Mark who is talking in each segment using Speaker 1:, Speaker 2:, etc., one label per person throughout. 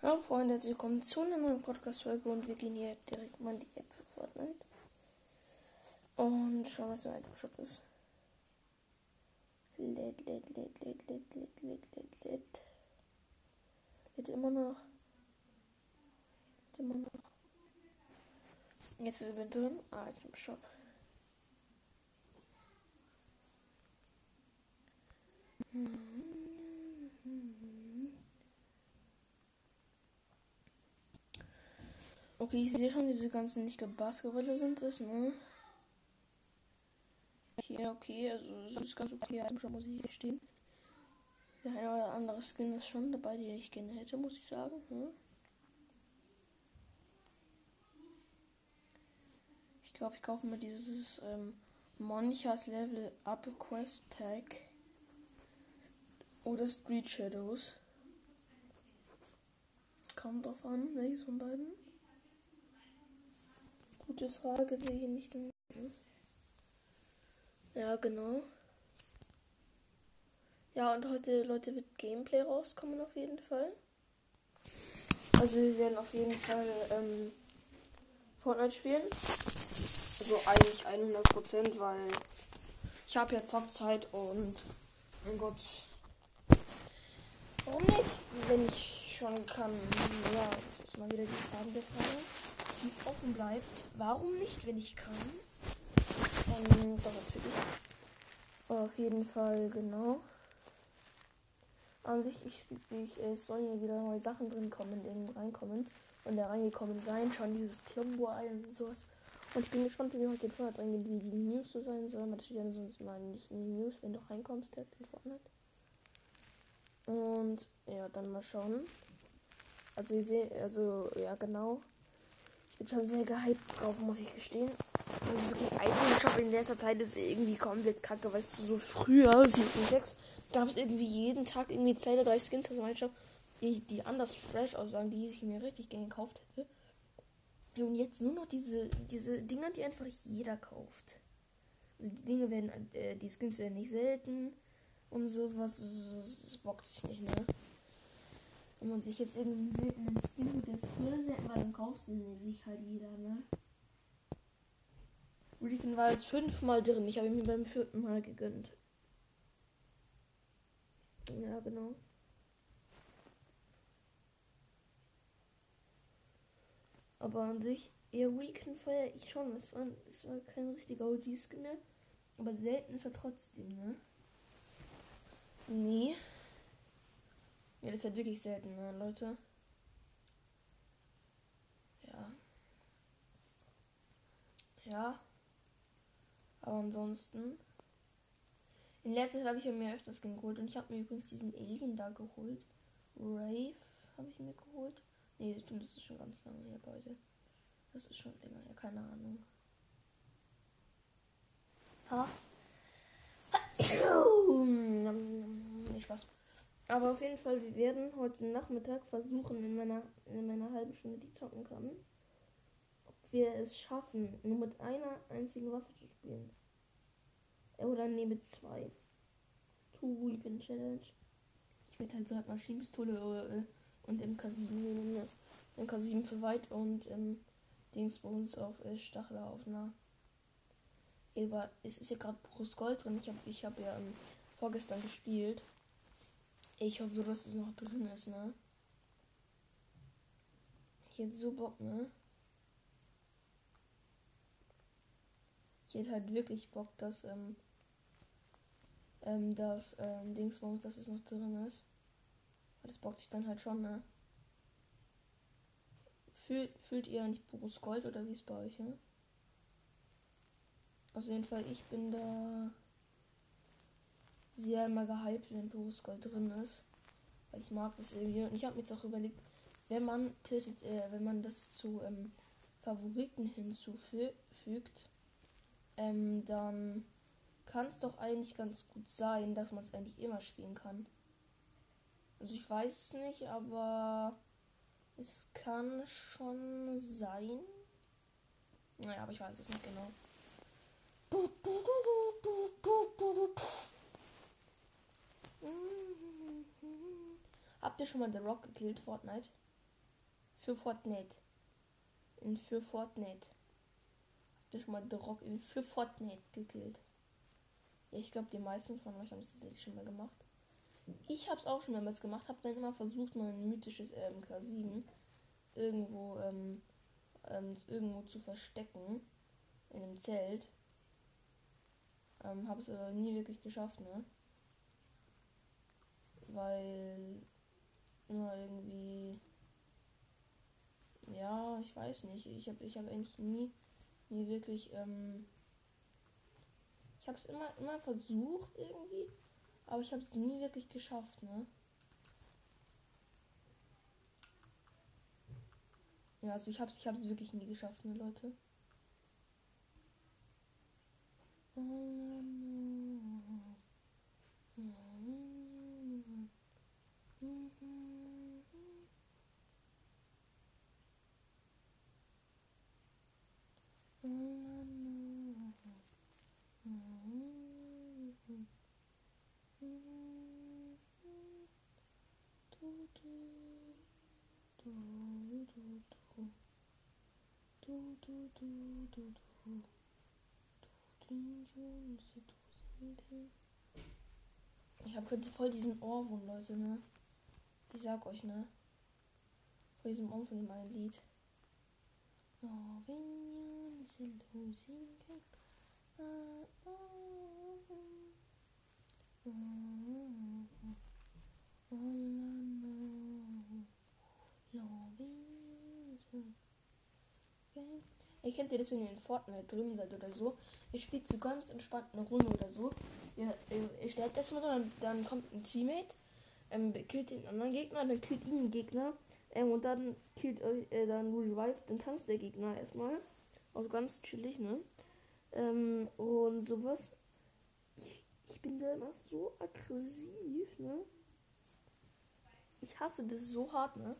Speaker 1: Hallo Freunde, herzlich willkommen zu einer neuen Podcast-Folge und wir gehen hier direkt mal in die App für Fortnite. Und schauen, was der Item Shop ist. Lädt, lädt, lädt, lädt, lädt, lädt, lädt, lädt, lädt. Lädt immer noch. Lädt immer noch. Jetzt ist er drin. Item Shop. Okay, ich sehe schon, diese ganzen, ich glaube, Basketballer sind es, ne? Hier, okay, also das ist ganz okay, schon muss ich hier stehen. Der eine oder andere Skin ist schon dabei, den ich gerne hätte, muss ich sagen. Ne? Ich glaube, ich kaufe mir dieses ähm, Monchas Level Up Quest Pack. Oder Street Shadows. Kommt drauf an, welches von beiden. Gute Frage, will hier nicht. Ja, genau. Ja, und heute, Leute, wird Gameplay rauskommen auf jeden Fall. Also wir werden auf jeden Fall ähm, Fortnite spielen. Also eigentlich 100%, weil ich habe ja Zockzeit und mein Gott, Warum nicht? Wenn ich schon kann. Ja, das ist mal wieder die Frage der Frage, offen bleibt. Warum nicht, wenn ich kann? Ähm, doch natürlich. Auf jeden Fall, genau. An sich, ich, ich, es sollen ja wieder neue Sachen drin kommen, in reinkommen. Und da reingekommen sein, schon dieses Klombo-Ei und sowas. Und ich bin gespannt, wie heute den Fortnite reingehen, wie die News so sein sollen. Das steht ja sonst mal nicht in die News, wenn du reinkommst, der Fortnite. Und ja, dann mal schauen. Also ihr seht, also ja genau. Bin schon sehr gehypt drauf, muss ich gestehen. Also wirklich Shop in letzter Zeit ist irgendwie komplett kacke, weißt du, so früher, 7 6, gab es irgendwie jeden Tag irgendwie zwei oder drei Skins aus meinem Shop, die, die anders fresh aussagen, die ich mir richtig gerne gekauft hätte. Und jetzt nur noch diese, diese Dinger, die einfach jeder kauft. Also die Dinge werden, äh, die Skins werden nicht selten und sowas. Das bockt sich nicht, ne? Wenn man sich jetzt irgendeinen seltenen Skin, der früher selten war, dann kauft sie sich halt wieder, ne? Recon war jetzt fünfmal drin. Ich habe ihn mir beim vierten Mal gegönnt. Ja, genau. Aber an sich, ja, Recon feiere ich schon. Es war, es war kein richtiger OG-Skin, ne? Aber selten ist er trotzdem, ne? Nee. Ja, das ist halt wirklich selten, ne, Leute. Ja. Ja. Aber ansonsten. In letzter Zeit habe ich mir öfters geholt. Und ich habe mir übrigens diesen Alien da geholt. Rave habe ich mir geholt. Nee, das stimmt, das ist schon ganz lange her, Leute. Das ist schon länger her, keine Ahnung. Ha? Spaß. Aber auf jeden Fall, wir werden heute Nachmittag versuchen, in meiner, in meiner halben Stunde, die zocken kann, ob wir es schaffen, nur mit einer einzigen Waffe zu spielen. Oder nee, mit zwei. Two Weapon Challenge. Ich werde halt gerade Maschinenpistole äh, und MK7 nehmen. Ne? MK7 für weit und ähm, Dingsbums auf äh, Stachler auf nah. Aber es ist ja gerade pures Gold drin. Ich habe ich hab ja ähm, vorgestern gespielt. Ich hoffe dass es noch drin ist, ne? Ich hätte so Bock, ne? Ich hätte halt wirklich Bock, dass, ähm, ähm, das, ähm, Dingsbums, dass es noch drin ist. Aber das bockt sich dann halt schon, ne? Fühl, fühlt ihr nicht pures Gold oder wie ist bei euch, ne? Auf jeden Fall, ich bin da sehr immer gehypt, wenn pures Gold drin ist. Weil ich mag das irgendwie. Und ich habe mir jetzt auch überlegt, wenn man tötet, äh, wenn man das zu ähm, Favoriten hinzufügt, ähm, dann kann es doch eigentlich ganz gut sein, dass man es eigentlich immer spielen kann. Also ich weiß es nicht, aber es kann schon sein. Naja, aber ich weiß es nicht genau. Habt ihr schon mal The Rock gekillt, Fortnite? Für Fortnite. In für Fortnite. Habt ihr schon mal The Rock in für Fortnite gekillt? Ja, ich glaube, die meisten von euch haben es tatsächlich schon mal gemacht. Ich habe es auch schon mehrmals gemacht, habe dann immer versucht, mein mythisches ähm, K7 irgendwo, ähm, ähm, irgendwo zu verstecken. In einem Zelt. Ähm, habe es aber nie wirklich geschafft, ne? Weil immer irgendwie. Ja, ich weiß nicht. Ich habe ich hab eigentlich nie, nie wirklich. Ähm, ich habe es immer, immer versucht irgendwie, aber ich habe es nie wirklich geschafft, ne? Ja, also ich habe es ich hab's wirklich nie geschafft, ne, Leute. Ich habe voll diesen Ohrwurm, Leute, ne? Ich sag euch, ne? Vor diesem Ohrwurm von meinem Lied. Oh, wenn sind losing. Ihr kennt ihr das, wenn ihr in Fortnite drin seid oder so. Ihr spielt so ganz entspannt eine Runde oder so. Ihr, ihr, ihr stellt das mal so, dann, dann kommt ein Teammate, ähm, killt den anderen Gegner, dann killt ihn den Gegner. Ähm, und dann killt euch, äh, dann revive, dann tanzt der Gegner erstmal. Also ganz chillig, ne? Ähm, und sowas. Ich, ich bin da immer so aggressiv, ne? Ich hasse das so hart, ne?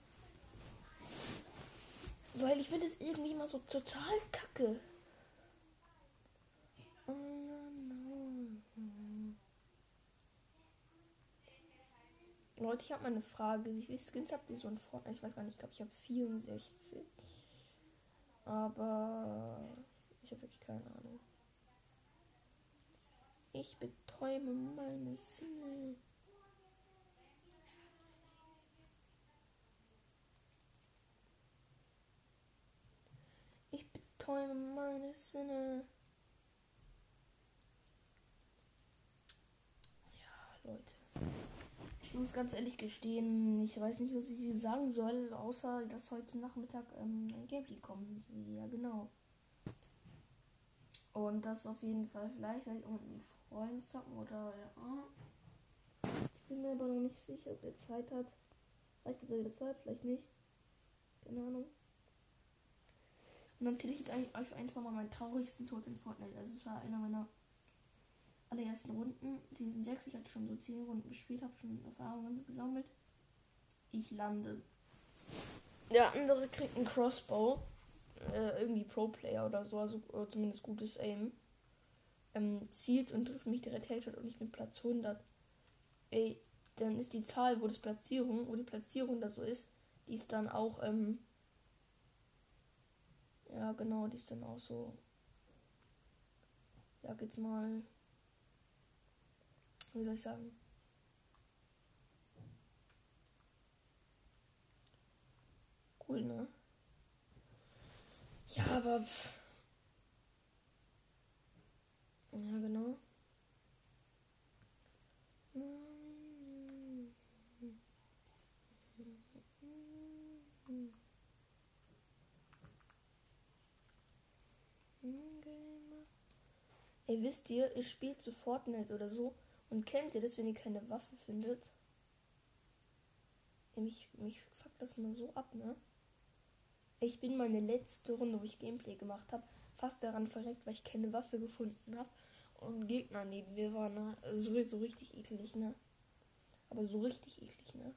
Speaker 1: Weil ich finde es irgendwie immer so total kacke. Leute, ich habe mal eine Frage. Wie viele Skins habt ihr so in Fortnite? Ich weiß gar nicht, ich glaube, ich habe 64. Aber ich habe wirklich keine Ahnung. Ich betäume meine Sinne. betäume meine Sinne. Ja, Leute. Muss ganz ehrlich gestehen, ich weiß nicht, was ich sagen soll, außer dass heute Nachmittag ähm, ein Gameplay kommt. Ja, genau. Und das auf jeden Fall vielleicht, weil ich mit einem Freund zocken oder ja. Ich bin mir aber noch nicht sicher, ob er Zeit hat. Vielleicht hat er wieder Zeit, vielleicht nicht. Keine Ahnung. Und dann zähle ich jetzt euch einfach mal meinen traurigsten Tod in Fortnite. Also es war einer meiner allerersten Runden. Season 6, ich hatte schon so 10 Runden gespielt, habe schon Erfahrungen gesammelt. Ich lande. Der andere kriegt einen Crossbow. Äh, irgendwie Pro-Player oder so, also oder zumindest gutes Aim. Ähm, zielt und trifft mich direkt Headshot und ich bin Platz 100. Ey, dann ist die Zahl, wo das Platzierung, wo die Platzierung da so ist, die ist dann auch ähm, ja, genau, die ist dann auch so. Sag jetzt mal. Wie soll ich sagen? Cool, ne? Ja, aber. Ja, genau. Ey, wisst ihr, ihr spielt zu Fortnite oder so und kennt ihr das, wenn ihr keine Waffe findet? Ey, mich, mich fuckt das mal so ab, ne? Ich bin meine letzte Runde, wo ich Gameplay gemacht habe, fast daran verreckt, weil ich keine Waffe gefunden habe. Und Gegner neben mir waren, ne? So, so richtig eklig, ne? Aber so richtig eklig, ne?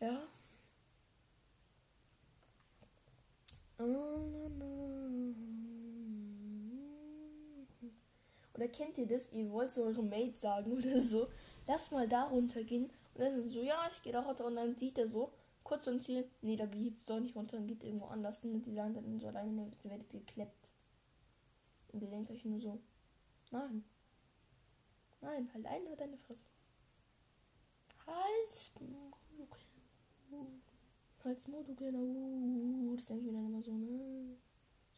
Speaker 1: Ja. Oh, no, no. Oder kennt ihr das? Ihr wollt so eurem Mate sagen oder so. Lass mal da runtergehen Und dann so, ja, ich gehe da runter. Und dann sieht er so, kurz zum Ziel, nee, da geht's doch nicht runter, dann geht irgendwo anders. Und die sagen dann so alleine, ihr werdet gekleppt. Und ihr denkt euch nur so, nein. Nein, halt einfach deine Fresse. Halt's Maul, du kleiner. Das denke ich mir dann immer so, ne?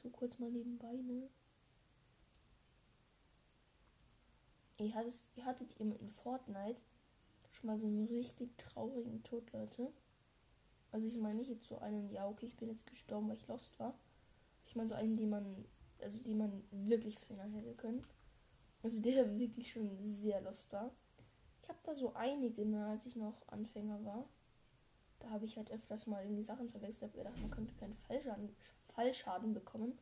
Speaker 1: So kurz mal nebenbei, ne? Ihr hattet, ihr hattet ihr in Fortnite schon mal so einen richtig traurigen Tod, Leute. Also ich meine nicht jetzt so einen, ja okay, ich bin jetzt gestorben, weil ich lost war. Ich meine so einen, den man, also den man wirklich verhindern hätte können. Also der wirklich schon sehr lost war. Ich habe da so einige, ne, als ich noch Anfänger war. Da habe ich halt öfters mal irgendwie Sachen verwechselt. Ich gedacht, man könnte keinen Fallschaden, Fallschaden bekommen.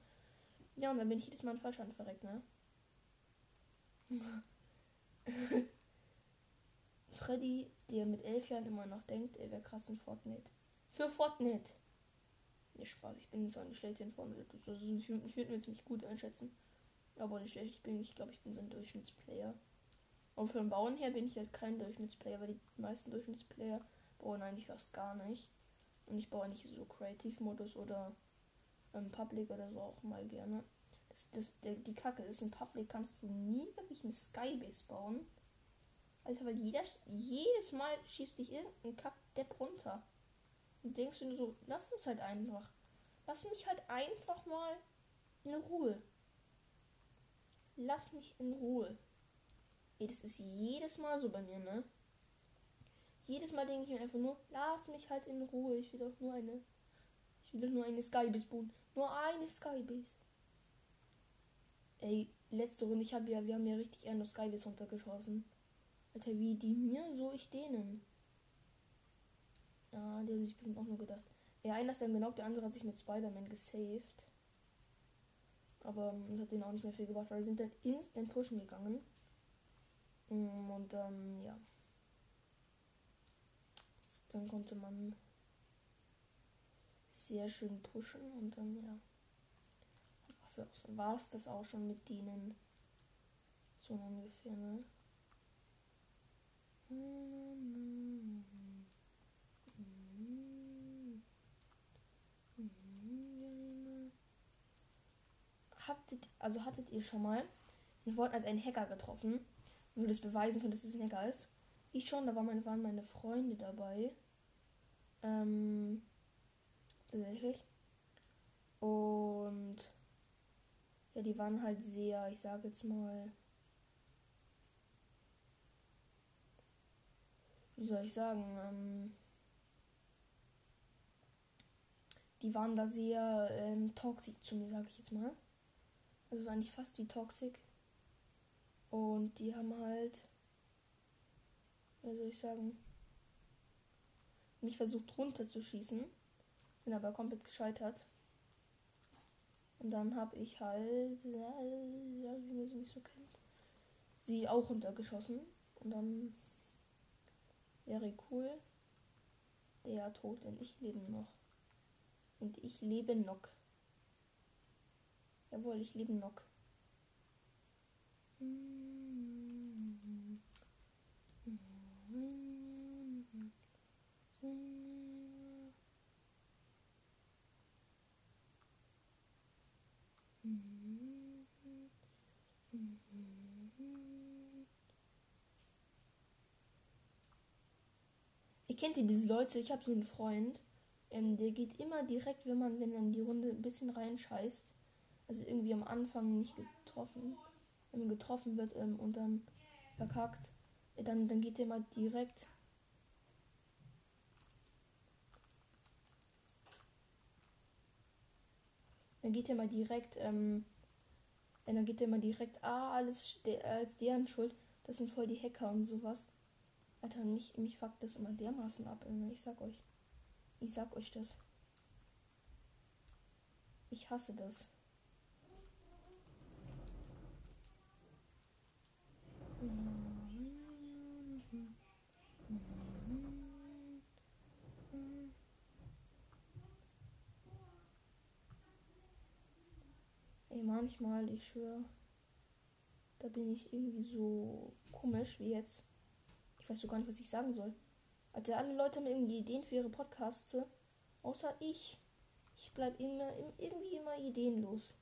Speaker 1: Ja, und dann bin ich jedes Mal einen Fallschaden verreckt, ne? Freddy, der mit elf Jahren immer noch denkt, er wäre krass in Fortnite. Für Fortnite! Ne, Spaß, ich bin so eine schlechte in Fortnite. Also, ich würde mich jetzt nicht gut einschätzen. Aber nicht schlecht, ich bin, ich glaube, ich bin so ein Durchschnittsplayer. Und für den Bauen her bin ich halt kein Durchschnittsplayer, weil die meisten Durchschnittsplayer bauen eigentlich fast gar nicht. Und ich baue nicht so Creative-Modus oder ähm, Public oder so auch mal gerne. Das, das, der, die Kacke ist, in Public kannst du nie wirklich eine Skybase bauen. Alter, weil jeder, jedes Mal schießt dich irgendein Kack-Depp runter. Und denkst du nur so, lass es halt einfach. Lass mich halt einfach mal in Ruhe. Lass mich in Ruhe. Ey, das ist jedes Mal so bei mir, ne? Jedes Mal denke ich mir einfach nur, lass mich halt in Ruhe. Ich will doch nur eine. Ich will doch nur eine Skybase bauen. Nur eine Skybase. Ey, letzte Runde, ich habe ja, wir haben ja richtig eine Skybase runtergeschossen. Alter, wie die mir, so ich denen. Ja, die haben sich bestimmt auch nur gedacht. Ja, einer ist dann genau, der andere hat sich mit Spider-Man gesaved. Aber ähm, das hat denen auch nicht mehr viel gebracht, weil sie sind dann instant pushen gegangen. Mm, und dann, ja. Dann konnte man sehr schön pushen und dann, ja. War es das auch schon mit denen? So ungefähr, ne? Hattet, also hattet ihr schon mal in Fortnite einen Hacker getroffen und das beweisen könnt, dass es ein Hacker ist? Ich schon, da waren meine, waren meine Freunde dabei. Ähm, tatsächlich. Und ja, die waren halt sehr, ich sage jetzt mal, wie soll ich sagen, ähm, die waren da sehr ähm, toxisch zu mir, sage ich jetzt mal. Also eigentlich fast wie toxisch. Und die haben halt, wie soll ich sagen, mich versucht runterzuschießen, sind aber komplett gescheitert. Und dann habe ich halt, ja, wie man sie nicht so kennt, sie auch runtergeschossen. Und dann Wäre cool. Der tot, denn ich lebe noch. Und ich lebe noch. Jawohl, ich lebe noch. Kennt ihr diese Leute? Ich habe so einen Freund, ähm, der geht immer direkt, wenn man, wenn man die Runde ein bisschen reinscheißt, also irgendwie am Anfang nicht getroffen, wenn man getroffen wird ähm, und dann verkackt, äh, dann, dann geht der mal direkt. Dann geht er mal direkt, ähm, äh, dann geht er mal direkt, ah, alles als deren Schuld, das sind voll die Hacker und sowas. Alter, mich, mich fuckt das immer dermaßen ab. Ich sag euch. Ich sag euch das. Ich hasse das. Ey, manchmal, ich schwöre, da bin ich irgendwie so komisch wie jetzt weiß so gar nicht, was ich sagen soll. Alter, alle Leute haben irgendwie Ideen für ihre Podcasts. Außer ich. Ich bleib immer, irgendwie immer ideenlos.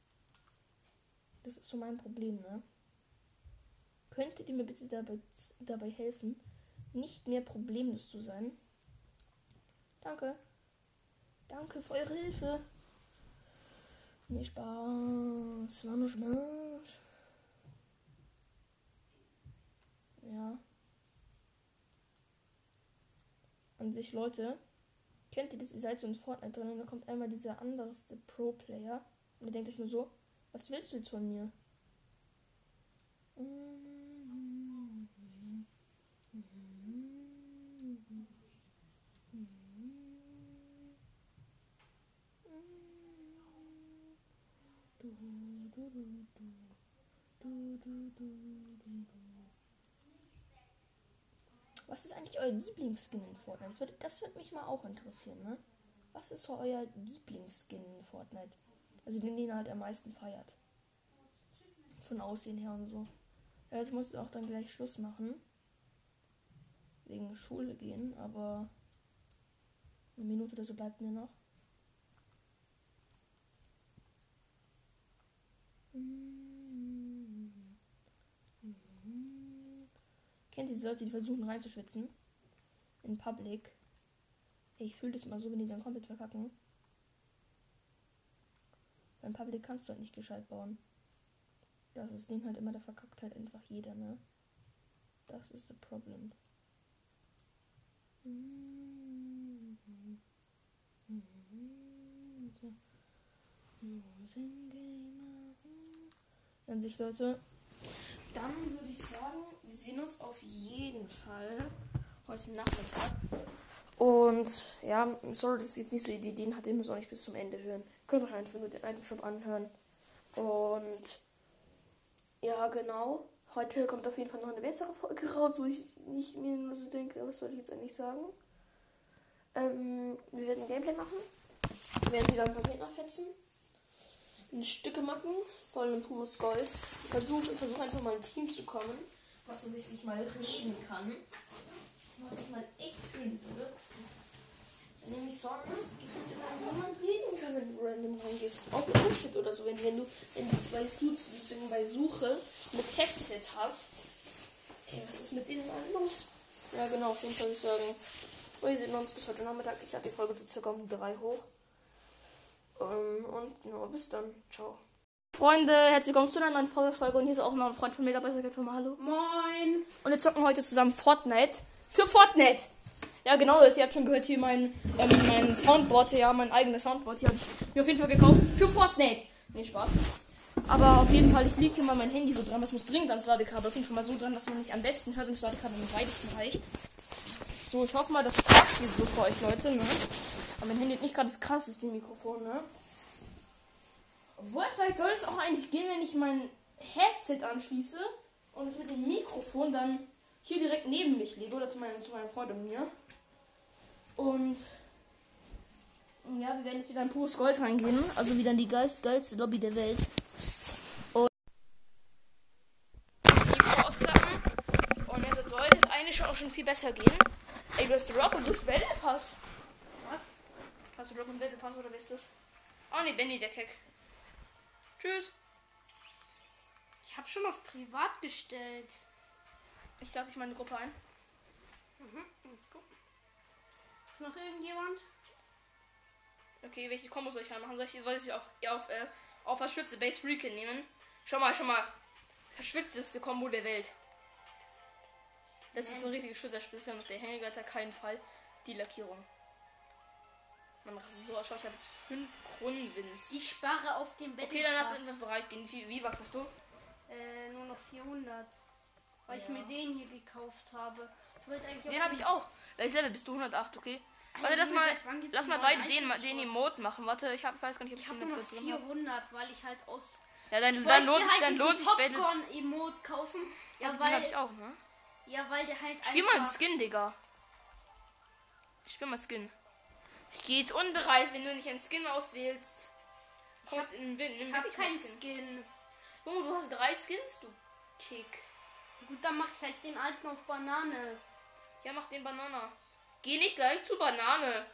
Speaker 1: Das ist so mein Problem, ne? Könntet ihr mir bitte dabei, dabei helfen, nicht mehr problemlos zu sein? Danke. Danke für eure Hilfe. Nee, Spaß. War nur Spaß. Ja. An sich, Leute, kennt ihr das? Ihr seid so in Fortnite drin und da kommt einmal dieser anderste Pro-Player und ihr denkt euch nur so, was willst du jetzt von mir? Was ist eigentlich euer Lieblingsskin in Fortnite? Das würde, das würde mich mal auch interessieren, ne? Was ist so euer Lieblingsskin in Fortnite? Also den, den halt am meisten feiert. Von Aussehen her und so. Ja, jetzt muss ich auch dann gleich Schluss machen. Wegen Schule gehen, aber eine Minute oder so bleibt mir noch. Kennt ihr diese Leute, die versuchen reinzuschwitzen? In Public. Ich fühle das immer so, wenn die dann komplett verkacken. Beim Public kannst du halt nicht gescheit bauen. Das ist dem halt immer, der verkackt halt einfach jeder, ne? Das ist das Problem. An sich, Leute. Dann würde ich sagen, wir sehen uns auf jeden Fall heute Nachmittag. Und ja, sorry, dass ich jetzt nicht so die Ideen hatte, ihr müsst auch nicht bis zum Ende hören. Könnt euch einfach nur den einen Shop anhören. Und ja, genau. Heute kommt auf jeden Fall noch eine bessere Folge raus, wo ich nicht mir nur so denke, was soll ich jetzt eigentlich sagen. Ähm, wir werden Gameplay machen. Wir werden wieder ein paar Gegner fetzen. Stücke machen, voll mit pures Gold. Ich versuche versuch einfach mal ein Team zu kommen, was tatsächlich mal reden kann. Was ich mal echt fühlen würde. Wenn nämlich sonst gefühlt immer niemand reden kann, wenn du random reingehst. Auch mit Headset oder so. Wenn, wenn du, wenn du bei, sozusagen bei Suche mit Headset hast. Ey, was ist mit denen allen los? Ja, genau, auf jeden Fall würde ich sagen. Wir sehen uns bis heute Nachmittag. Ich hatte die Folge so circa um drei hoch. Ähm, und genau, bis dann. Ciao. Freunde, herzlich willkommen zu einer neuen Folge. Und hier ist auch noch ein Freund von mir dabei. Sag mal Hallo.
Speaker 2: Moin.
Speaker 1: Und wir zocken heute zusammen Fortnite. Für Fortnite. Ja, genau, Leute, ihr habt schon gehört, hier mein, ähm, mein Soundboard, ja, mein eigenes Soundboard, hier habe ich mir auf jeden Fall gekauft. Für Fortnite. Nee, Spaß. Aber auf jeden Fall, ich liege hier mal mein Handy so dran, das muss dringend ans Ladekabel. Auf jeden Fall mal so dran, dass man nicht am besten hört und das Ladekabel am weitesten reicht. So, ich hoffe mal, das passt hier so für euch, Leute, ne? Aber mein Handy hat nicht gerade das krasseste Mikrofon, ne? Obwohl, vielleicht soll es auch eigentlich gehen, wenn ich mein Headset anschließe und es mit dem Mikrofon dann hier direkt neben mich lege oder zu meinem, zu meinem Freund und mir. Und ja, wir werden jetzt wieder in pures Gold reingehen. Also wieder in die geilste, geilste Lobby der Welt. Und jetzt sollte es eigentlich auch schon viel besser gehen. Ey, du hast Rock und du hast Pass. Hast du und Battle Pass oder wer ist das? Oh ne, Benny der Keck. Tschüss.
Speaker 2: Ich habe schon auf privat gestellt.
Speaker 1: Ich dachte, ich meine Gruppe ein.
Speaker 2: Mhm, let's go. Ist noch irgendjemand?
Speaker 1: Okay, welche Kombo soll ich reinmachen? Soll ich, soll ich auf, auf, äh, auf verschwitzte Base Recon nehmen? Schau mal, schau mal. Verschwitzteste Kombo der Welt. Das ist ein richtiges Schützerspitze und der Hängegatter keinen Fall. Die Lackierung. Man rastet so ausschaut, ich habe jetzt 5 Kronwins.
Speaker 2: Ich spare auf dem Bett.
Speaker 1: Okay, dann lass uns bereit gehen. Wie, wie wachst du?
Speaker 2: Äh, nur noch 400. Weil
Speaker 1: Ja.
Speaker 2: ich mir den hier gekauft habe. Ich
Speaker 1: Den habe ich auch. Welches Level bist du? 108, okay. Warte, lass mal, lass mal beide den, den Emote machen. Warte, ich, hab, ich weiß gar nicht, ob ich,
Speaker 2: Ich habe
Speaker 1: den
Speaker 2: nur noch
Speaker 1: drin habe.
Speaker 2: 400, weil ich halt aus.
Speaker 1: Ja, dann,
Speaker 2: Ich
Speaker 1: dann lohnt sich,
Speaker 2: halt
Speaker 1: dann lohnt sich Battle.
Speaker 2: Popcorn-Emote kaufen. Ja,
Speaker 1: Ja, den habe
Speaker 2: weil,
Speaker 1: ich auch, ne?
Speaker 2: ja, weil der halt
Speaker 1: Spiel mal einen. Skin, Digga. Spiel mal Skin. Ich gehe jetzt unbereit, wenn du nicht einen Skin auswählst.
Speaker 2: Ich
Speaker 1: Kommst in den Wind. Nimm
Speaker 2: Ich habe
Speaker 1: mal
Speaker 2: keinen
Speaker 1: Skin.
Speaker 2: Skin.
Speaker 1: Junge, du hast drei Skins, du Kick.
Speaker 2: Gut, dann mach ich halt den alten auf Banane.
Speaker 1: Ja, mach den Banana. Geh nicht gleich zu Banane.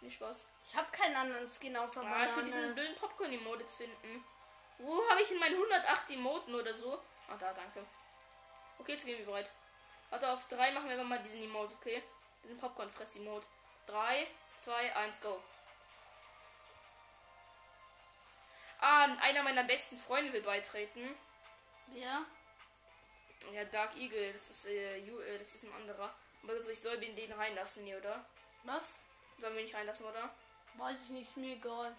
Speaker 1: Nicht Spaß.
Speaker 2: Ich habe keinen anderen Skin außer
Speaker 1: Ah, ich will diesen
Speaker 2: Banane.
Speaker 1: blöden Popcorn-Emote jetzt finden. Wo habe ich in meinen 108 Emoten oder so? Ah, da, danke. Okay, jetzt gehen wir bereit. Warte, auf 3 machen wir einfach mal diesen Emote, okay? Diesen Popcorn-Fress-Emote. 3, 2, 1, go. Ah, einer meiner besten Freunde will beitreten.
Speaker 2: Ja.
Speaker 1: Ja, Dark Eagle, das ist, äh, Ju- äh, das ist ein anderer. Aber also ich soll den reinlassen hier, oder?
Speaker 2: Was?
Speaker 1: Sollen wir nicht reinlassen, oder?
Speaker 2: Weiß ich nicht, mir egal.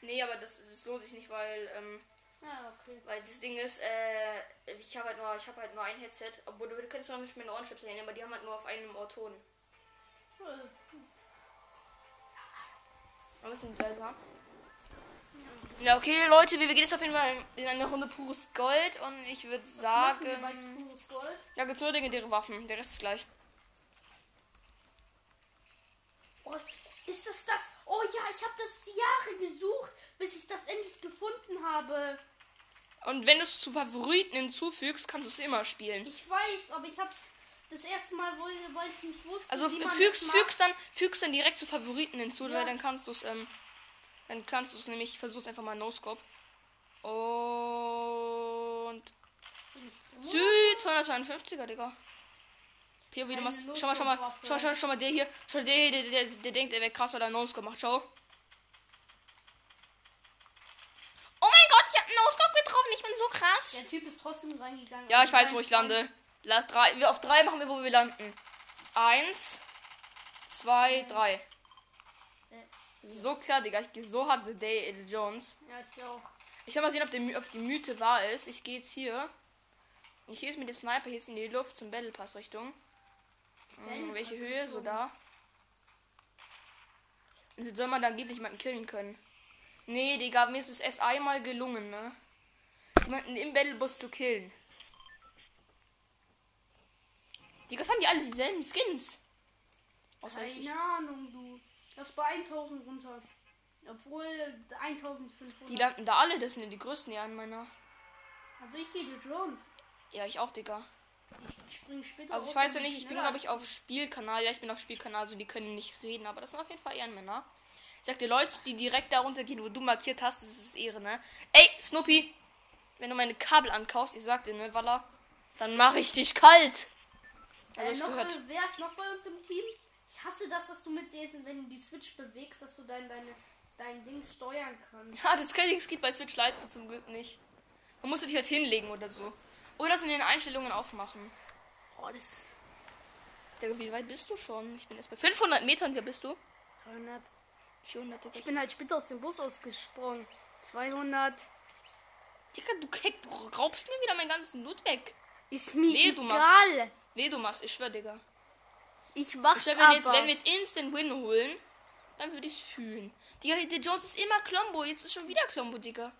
Speaker 1: Nee, aber das, das lohnt sich nicht, weil, ähm,
Speaker 2: Ja, okay.
Speaker 1: weil das Ding ist, äh, ich habe halt nur, ich habe halt nur ein Headset, obwohl du könntest noch nicht meine Ohrenstöpsel nehmen, aber die haben halt nur auf einem Ohr Ton. Bisschen leiser. Ja, okay, Leute, wir gehen jetzt auf jeden Fall in eine Runde pures Gold und ich würde sagen,
Speaker 2: pures Gold?
Speaker 1: ja, gibt's nur legendäre Waffen, der Rest ist gleich.
Speaker 2: Oh, ist das das? Oh ja, ich habe das Jahre gesucht, bis ich das endlich gefunden habe.
Speaker 1: Und wenn du es zu Favoriten hinzufügst, kannst du es immer spielen.
Speaker 2: Ich weiß, aber ich habe das erste Mal, wo, weil ich nicht wusste,
Speaker 1: Also
Speaker 2: man
Speaker 1: fügst, fügst dann fügst dann direkt zu Favoriten hinzu,
Speaker 2: Ja.
Speaker 1: weil dann kannst du es ähm, dann kannst du es nämlich ich versuch's einfach mal no scope. Und? Süd 252er, Digga. Pio, wie du machst. Schau mal, schau mal, schau, schau, schau mal, der hier, schau der hier, der, der, der denkt, er wäre krass, weil er No-Scope macht. Schau. Oh mein Gott, ich hab einen No-Scope getroffen, ich bin so krass.
Speaker 2: Der Typ ist trotzdem reingegangen.
Speaker 1: Ja, ich weiß, wo ich lande. Lass drei. Wir auf drei machen wir, wo wir landen. Eins, zwei, drei. So klar, Digga. Ich gehe so hart The Day Jones.
Speaker 2: Ja, ich auch.
Speaker 1: Ich will mal sehen, ob, der, ob die Mythe wahr ist. Ich gehe jetzt hier. Ich gehe jetzt mit dem Sniper jetzt in die Luft zum Battle Pass Richtung. Hm, welche Höhe? So da. Und jetzt soll man da angeblich jemanden killen können. Nee, Digga, mir ist es erst einmal gelungen, ne? Jemanden im Battlebus zu killen. Digga, haben die alle dieselben Skins? Außer ich.
Speaker 2: Keine Ahnung, du. Das bei 1000 runter. Obwohl 1500.
Speaker 1: Die landen da alle, das sind die größten ja an meiner.
Speaker 2: also ich gehe die Jones.
Speaker 1: Ja, ich auch, Digga.
Speaker 2: Ich spring später
Speaker 1: Also ich weiß ja nicht, ich bin glaube ich auf Spielkanal. Ja, ich bin auf Spielkanal, also die können nicht reden, aber das sind auf jeden Fall Ehrenmänner. Ich sag dir, Leute, die direkt darunter gehen, wo du markiert hast, das ist Ehre, ne? Ey, Snoopy, wenn du meine Kabel ankaufst, ich sag dir, ne, Walla, dann mache ich dich kalt. Also
Speaker 2: Äh, noch,
Speaker 1: gehört.
Speaker 2: äh, wer ist noch bei uns im Team? Ich hasse das, dass du mit diesen, wenn du die Switch bewegst, dass du dein, deine, dein Ding steuern kannst.
Speaker 1: Ja, das, kann, das geht bei Switch Lite zum Glück nicht. Man muss dich halt hinlegen oder so. Oder das in den Einstellungen aufmachen.
Speaker 2: Oh, das
Speaker 1: Digga, wie weit bist du schon? Ich bin erst bei 500 Metern. Wer bist du?
Speaker 2: 200.
Speaker 1: 400, Digga.
Speaker 2: Ich bin halt später aus dem Bus ausgesprungen. 200.
Speaker 1: Digga, du, Keck, du raubst mir wieder meinen ganzen Loot weg.
Speaker 2: Ist mir
Speaker 1: Nee, du
Speaker 2: egal.
Speaker 1: Weh, du machst, ich schwör, Digga.
Speaker 2: Ich mach's
Speaker 1: Ich
Speaker 2: aber.
Speaker 1: wir jetzt, wenn wir jetzt Instant Win holen, dann würde ich es fühlen. Digga, der Jones ist immer Klombo. Jetzt ist schon wieder Klombo, Digga.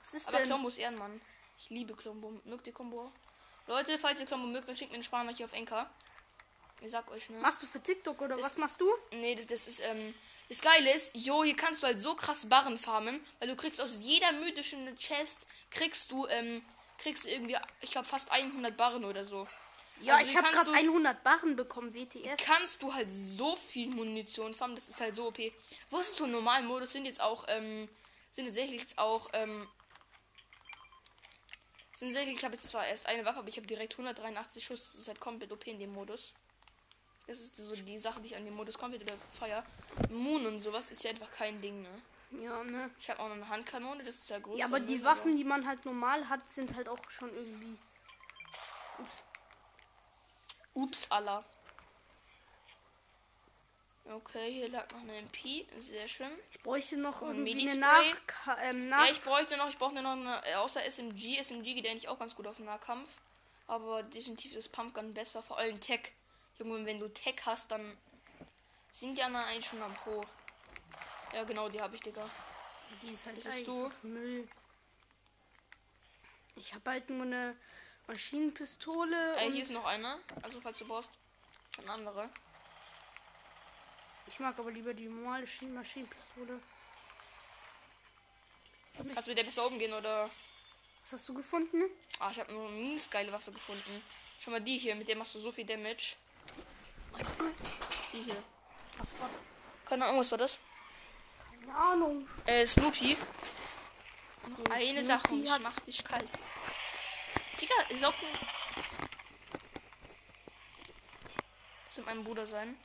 Speaker 2: Was ist
Speaker 1: Aber
Speaker 2: denn?
Speaker 1: Klombo ist Ehrenmann. Ich liebe Klombo. Mögt ihr Klombo? Leute, falls ihr Klombo mögt, dann schickt mir einen Spanner hier auf Enka. Ich sag euch, ne?
Speaker 2: Machst du für TikTok oder
Speaker 1: Das-
Speaker 2: was machst du?
Speaker 1: Nee, das- das ist, ähm. Das Geile ist, jo, hier kannst du halt so krass Barren farmen, weil du kriegst aus jeder mythischen Chest, kriegst du, ähm, kriegst du irgendwie, ich glaube, fast 100 Barren oder so.
Speaker 2: Ja,
Speaker 1: Also
Speaker 2: ich habe gerade
Speaker 1: du-
Speaker 2: 100 Barren bekommen, WTF.
Speaker 1: kannst du halt so viel Munition farmen, das ist halt so OP. Wusstest du, im normalen Modus sind jetzt auch, ähm, sind tatsächlich jetzt auch, ähm, sind tatsächlich, ich habe jetzt zwar erst eine Waffe, aber ich habe direkt 183 Schuss, das ist halt komplett OP in dem Modus. Das ist so die Sache, die ich an dem Modus komplett feier. Moon und sowas ist ja einfach kein Ding, ne?
Speaker 2: Ja, ne?
Speaker 1: Ich habe auch noch eine Handkanone, das ist ja groß.
Speaker 2: Ja, aber die Waffen, die man halt normal hat, sind halt auch schon irgendwie. Ups.
Speaker 1: Ups, Allah. Okay, hier lag noch eine MP, sehr schön.
Speaker 2: Ich bräuchte noch
Speaker 1: ein
Speaker 2: irgendwie eine. Nach... Ähm, nach
Speaker 1: Ja, ich bräuchte noch, ich brauche noch eine, äh, außer SMG. SMG geht eigentlich auch ganz gut auf den Nahkampf. Aber definitiv ist Pumpgun besser, vor allem Tech. Junge, wenn du Tech hast, dann sind die anderen eigentlich schon am Pro. Ja, genau, die habe ich, Digga.
Speaker 2: die ist halt
Speaker 1: das ist du.
Speaker 2: Müll. Ich habe halt nur eine Maschinenpistole. Und
Speaker 1: hier ist noch eine. Also, falls du brauchst, eine andere.
Speaker 2: ich mag aber lieber die normale Maschinenpistole.
Speaker 1: Kannst du mit der besser umgehen oder.
Speaker 2: Was hast du gefunden?
Speaker 1: Ah, ich habe nur eine mies geile Waffe gefunden. Schau mal die hier, mit der machst du so viel Damage. Die hier.
Speaker 2: Was war
Speaker 1: Keine Ahnung, was war das?
Speaker 2: Keine Ahnung.
Speaker 1: Äh, Snoopy.
Speaker 2: Nee,
Speaker 1: eine
Speaker 2: Snoopy
Speaker 1: Sache und es
Speaker 2: hat-
Speaker 1: macht dich kalt. Digga, Socken. Das wird mein Bruder sein.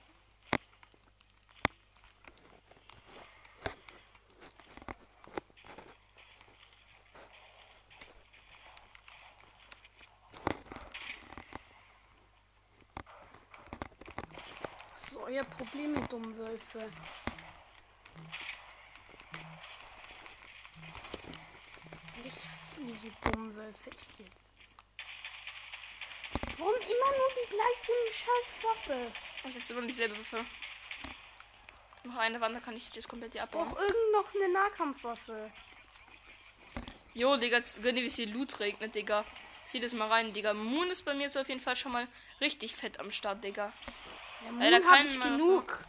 Speaker 2: Ist euer Problem mit dummen Wölfe? Ich hasse diese dummen Wölfe, echt jetzt. Warum immer nur die gleiche Scheißwaffe?
Speaker 1: Ich jetzt immer dieselbe Waffe. Noch eine Wand, da kann ich das komplett hier abbauen.
Speaker 2: Brauch irgend noch eine Nahkampfwaffe.
Speaker 1: Jo, Digga, jetzt gönn dir, wie es hier Loot regnet, Digga. Zieh das mal rein, Digga. Moon ist bei mir so auf jeden Fall schon mal richtig fett am Start, Digga.
Speaker 2: Ja, Moon habe
Speaker 1: keinen
Speaker 2: ich
Speaker 1: mehr
Speaker 2: genug.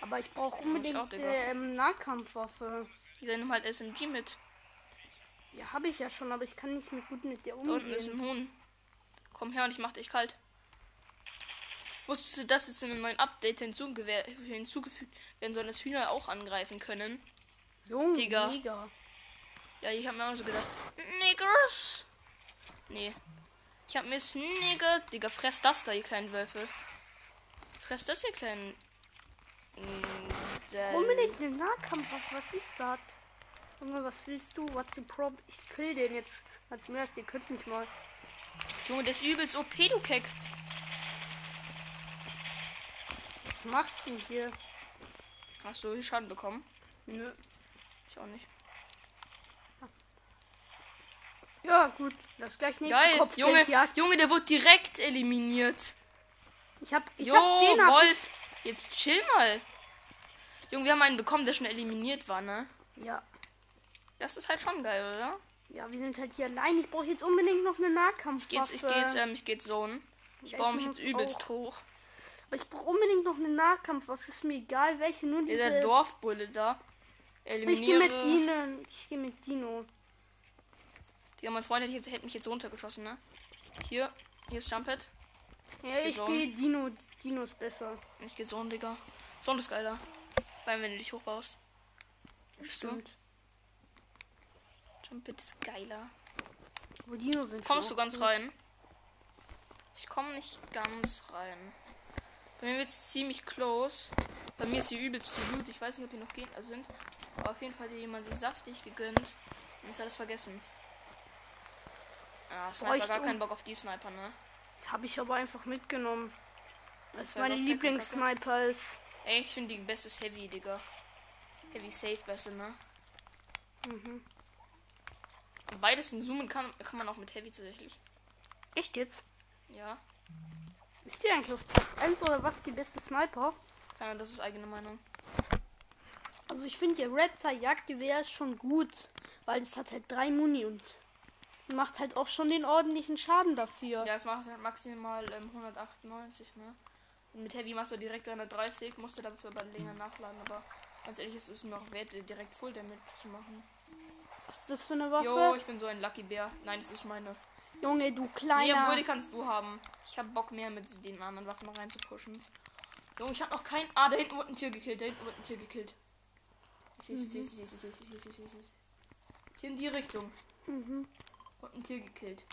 Speaker 2: Aber ich brauche unbedingt
Speaker 1: auch, Digga.
Speaker 2: ähm, Nahkampfwaffe.
Speaker 1: Die nimm halt SMG mit.
Speaker 2: Ja, habe ich ja schon, aber ich kann nicht mit gut mit der
Speaker 1: Da unten ist
Speaker 2: umgehen.
Speaker 1: ein Huhn. Komm her und ich mach dich kalt. Wusstest du, dass es in einem neuen Update hinzugefügt werden soll, dass Hühner auch angreifen können?
Speaker 2: Junge,
Speaker 1: Digga.
Speaker 2: mega.
Speaker 1: Ja, ich hab mir auch so gedacht. Niggers! Nee. Ich hab mir Snigger. Digga, fress das da, ihr kleinen Wölfe. Fress das, ihr kleinen. Mm,
Speaker 2: Unbedingt eine Nahkampfwaffe, was ist das? Junge, was willst du? What's the problem? Ich kill den jetzt. Als mehr als ihr könnt mich mal.
Speaker 1: Junge, der ist übelst OP, du Keck.
Speaker 2: Was machst du denn hier?
Speaker 1: Hast du Schaden bekommen?
Speaker 2: Nö.
Speaker 1: Ich auch nicht.
Speaker 2: Ja, gut. Das gleich nächste
Speaker 1: Geil, Junge,
Speaker 2: Kopfgeldjagd.
Speaker 1: Junge, der wird direkt eliminiert.
Speaker 2: Ich hab, ich
Speaker 1: Jo,
Speaker 2: hab den hab
Speaker 1: Wolf, jetzt chill mal. Junge, wir haben einen bekommen, der schon eliminiert war, ne?
Speaker 2: Ich, ja.
Speaker 1: Das ist halt schon geil, oder?
Speaker 2: Ja, wir sind halt hier allein. Ich brauche jetzt unbedingt noch eine Nahkampfwaffe.
Speaker 1: Ich ich geht's, ähm, ich geht's Zone. Ich
Speaker 2: Ja,
Speaker 1: baue
Speaker 2: ich
Speaker 1: mich jetzt übelst
Speaker 2: auch.
Speaker 1: hoch.
Speaker 2: Aber ich brauche unbedingt noch eine Nahkampfwaffe. Ist mir egal, welche. Nur diese.
Speaker 1: Dieser Dorfbulle da.
Speaker 2: ich gehe
Speaker 1: Eliminiere.
Speaker 2: mit Dino. Ich gehe mit Dino.
Speaker 1: Digga, mein Freund hätte, jetzt- hätte mich jetzt runtergeschossen, ne? Hier, hier ist Jumpet.
Speaker 2: Ja, ich
Speaker 1: Zone.
Speaker 2: gehe Dino. Dino ist besser.
Speaker 1: Ich geh Zone, Digga. Zone ist geiler. Vor allem, wenn du dich hochbaust. Du?
Speaker 2: Stimmt.
Speaker 1: Jumpet ist geiler. Kommst du ganz rein? Ich komme nicht ganz rein. Bei mir wird's ziemlich close. Bei mir ist hier übelst viel Loot. Ich weiß nicht, ob hier noch Gegner sind. Aber auf jeden Fall hat jemand sich saftig gegönnt. Und ich hat es vergessen. Ja, Sniper,
Speaker 2: Bräuchte
Speaker 1: gar keinen Bock auf die Sniper, ne?
Speaker 2: Habe ich aber einfach mitgenommen. Es
Speaker 1: ist
Speaker 2: meine Lieblingssniper ist.
Speaker 1: Ey, ich finde die beste Heavy, Digga. Heavy safe beste, ne?
Speaker 2: Mhm.
Speaker 1: Beides in Zoomen kann, kann man auch mit Heavy tatsächlich.
Speaker 2: Echt jetzt?
Speaker 1: Ja.
Speaker 2: Ist die eigentlich auf Platz 1 oder was die beste Sniper?
Speaker 1: Keine Ahnung, das ist eigene Meinung.
Speaker 2: Also ich finde ihr Raptor Jagdgewehr ist schon gut, weil es hat halt drei Muni und macht halt auch schon den ordentlichen Schaden dafür.
Speaker 1: Ja, es macht halt maximal ähm, 198, ne? Und mit Heavy machst du direkt 330, musst du dafür aber länger nachladen, aber ganz ehrlich, es ist auch wert, direkt Full Damage zu machen.
Speaker 2: Was ist das für eine Waffe?
Speaker 1: Jo, ich bin so ein Lucky Bär. Nein, das ist meine.
Speaker 2: Junge, du
Speaker 1: Nee,
Speaker 2: kleiner.
Speaker 1: obwohl, die kannst du haben. Ich habe Bock mehr mit den anderen Waffen rein zu pushen. Junge, ich hab noch kein. Ah, da hinten wurde ein Tier gekillt. Da hinten wurde ein Tier gekillt. Ich seh's. Hier in die Richtung.
Speaker 2: mhm.
Speaker 1: Wurde ein Tier gekillt.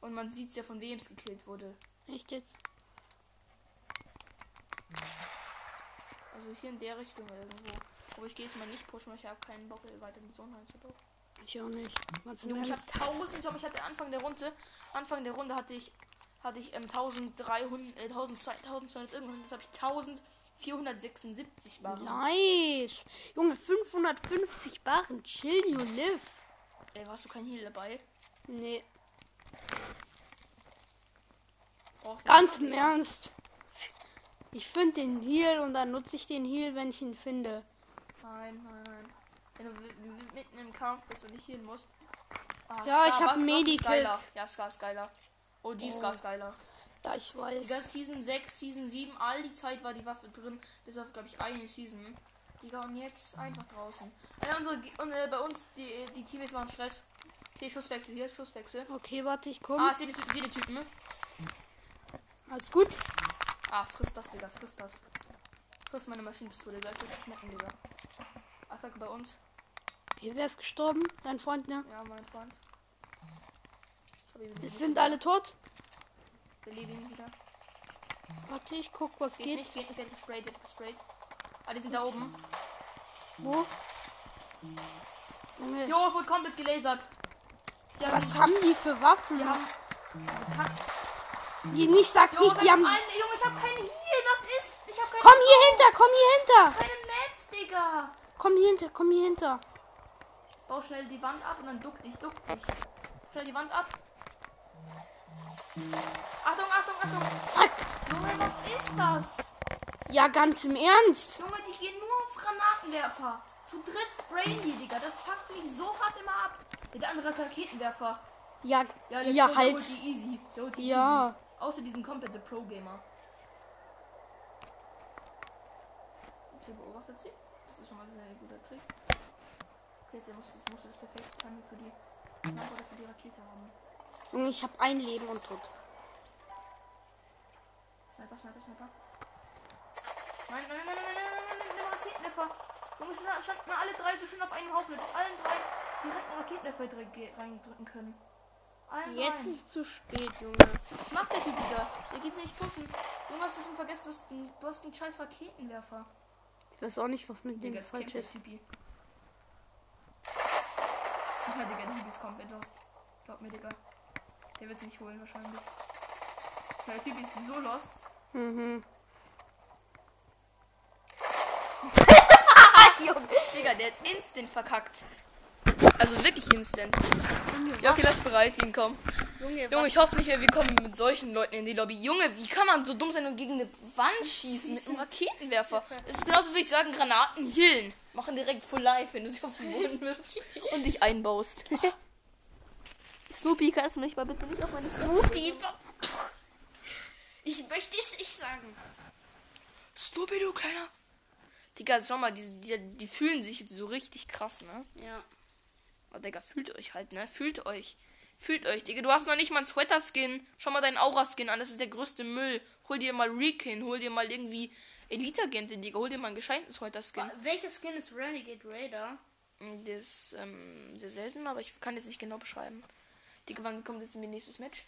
Speaker 1: Und man sieht's ja, von wem es gekillt wurde.
Speaker 2: Echt jetzt?
Speaker 1: Also hier in der Richtung irgendwo. Aber ich gehe jetzt mal nicht pushen, weil ich habe keinen Bock, weiter in die Zone reinzulaufen.
Speaker 2: Ich auch nicht.
Speaker 1: Junge, ich habe
Speaker 2: Ernst.
Speaker 1: 1000, Tom, ich hatte Anfang der Runde, Anfang der Runde hatte ich, hatte ich ähm, 1300, äh, 1200, 1200 irgendwas, jetzt habe ich 1476 Barren.
Speaker 2: Nice. Junge, 550 Barren. Chill, you live.
Speaker 1: Ey, warst du kein Heal dabei?
Speaker 2: Nee,
Speaker 1: Oh,
Speaker 2: ganz im Ernst. Ich finde den Heal und dann nutze ich den Heal, wenn ich ihn finde.
Speaker 1: Nein, nein, nein. Wenn du mitten im Kampf bist und nicht healen musst. Ah,
Speaker 2: Ja, ich hab
Speaker 1: was- was ist
Speaker 2: Medikit.
Speaker 1: Ja, Scar ist geiler. Oh, die
Speaker 2: Oh.
Speaker 1: Scar ist geiler.
Speaker 2: Ja, ich weiß.
Speaker 1: Digga, Season 6, Season 7, all die Zeit war die Waffe drin. Bis auf, glaube ich, eine Season. Digga, und jetzt einfach draußen. Ja, unsere, und, äh, bei uns, die, die Teammates machen Stress. Ich sehe Schusswechsel, hier ist Schusswechsel.
Speaker 2: Okay, warte, ich komme.
Speaker 1: Ah, ich sehe die Typen, sehe die Typen. ne?
Speaker 2: Alles gut?
Speaker 1: Ah, frisst das, Digga, frisst das. Ist meine Maschinenpistole, gleich das schmecken, Digga. Attacke bei uns.
Speaker 2: Hier wer ist gestorben? Dein Freund, ne?
Speaker 1: Ja, mein Freund.
Speaker 2: Es sind alle tot.
Speaker 1: belebe ihn wieder.
Speaker 2: Warte, ich guck, was
Speaker 1: Geht,
Speaker 2: geht.
Speaker 1: nicht, geht nicht, wird gesprayt, wird gesprayt. Ah, die sind da oben.
Speaker 2: Wo? Junge,
Speaker 1: Jo, ich wurde komplett gelasert. Die haben,
Speaker 2: was haben die für Waffen?
Speaker 1: die haben.
Speaker 2: Die nicht, sag
Speaker 1: Jo,
Speaker 2: nicht, die haben.
Speaker 1: einen, Junge, ich hab keinen Heal, was ist? Ich hab keinen
Speaker 2: Komm hier hinter, komm hier hinter.
Speaker 1: keine Netz, Digga.
Speaker 2: Komm hier hinter, komm hier hinter.
Speaker 1: Bau schnell die Wand ab und dann duck dich, duck dich. Schnell die Wand ab. Achtung, Achtung, Achtung.
Speaker 2: Fuck.
Speaker 1: Junge, was ist das?
Speaker 2: Ja, ganz im Ernst.
Speaker 1: Junge, die gehen nur auf Granatenwerfer. Zu dritt sprayen die, Digga. Das fuckt mich so hart immer ab. Der andere hat Raketenwerfer.
Speaker 2: Ja,
Speaker 1: Ja,
Speaker 2: ja,
Speaker 1: der
Speaker 2: halt.
Speaker 1: die easy. Die
Speaker 2: Ja.
Speaker 1: easy. Außer diesen komplette Pro-Gamer. Okay, beobachtet sie. Das ist schon mal ein sehr guter Trick. Jetzt musst du das, musst du das perfekte Timing für die Sniper oder für die Rakete haben.
Speaker 2: Junge, ich hab ein Leben und tot.
Speaker 1: Sniper, Sniper, Sniper. Nein, nein, nein, nein, nein, nein, nein, nein, nein, nein, Raketenwerfer. Junge, stand- standen alle drei so schön auf einem Haufen, dass allen drei direkt einen Raketenwerfer dr- reindrücken können. Allen
Speaker 2: Jetzt
Speaker 1: dreien.
Speaker 2: ist zu spät, Junge.
Speaker 1: Was macht der Typ wieder? Der geht's nicht pushen. Junge, hast du schon vergessen, du hast einen, du hast einen scheiß Raketenwerfer.
Speaker 2: Ich weiß auch nicht, was mit dem falsch ist.
Speaker 1: Typi. Ja, Digga, der Typ ist komplett lost. Glaub mir, Digga. Der wird's nicht holen, wahrscheinlich. Der Typ ist so lost.
Speaker 2: Mhm.
Speaker 1: Digga, der hat instant verkackt. Also wirklich instant. Ja, okay, lass bereit hinkommen.
Speaker 2: Junge,
Speaker 1: Junge, ich hoffe nicht mehr, wir kommen mit solchen Leuten in die Lobby. Junge, wie kann man so dumm sein und gegen eine Wand schießen mit einem Raketenwerfer? Das ist genauso wie ich sagen, Granaten hillen. Machen direkt full life, wenn du sie auf den Boden wirfst und dich einbaust. Snoopy, kannst du mich mal bitte nicht auf meine
Speaker 2: Snoopy. Ich möchte es nicht sagen.
Speaker 1: Snoopy, du kleiner. Digga, schau mal, die, die, die fühlen sich jetzt so richtig krass, ne?
Speaker 2: Ja.
Speaker 1: Oh, Digga, fühlt euch halt, ne? Fühlt euch. Fühlt euch, Digga. Du hast noch nicht mal einen Sweater-Skin. Schau mal deinen Aura-Skin an. Das ist der größte Müll. Hol dir mal Rekin. Hol dir mal irgendwie Elite-Agenten, Digga. Hol dir mal einen gescheiten Sweater-Skin.
Speaker 2: Welcher Skin ist Renegade Raider?
Speaker 1: Der ist ähm, sehr selten, aber ich kann jetzt nicht genau beschreiben. Digga, wann kommt jetzt mein nächstes Match?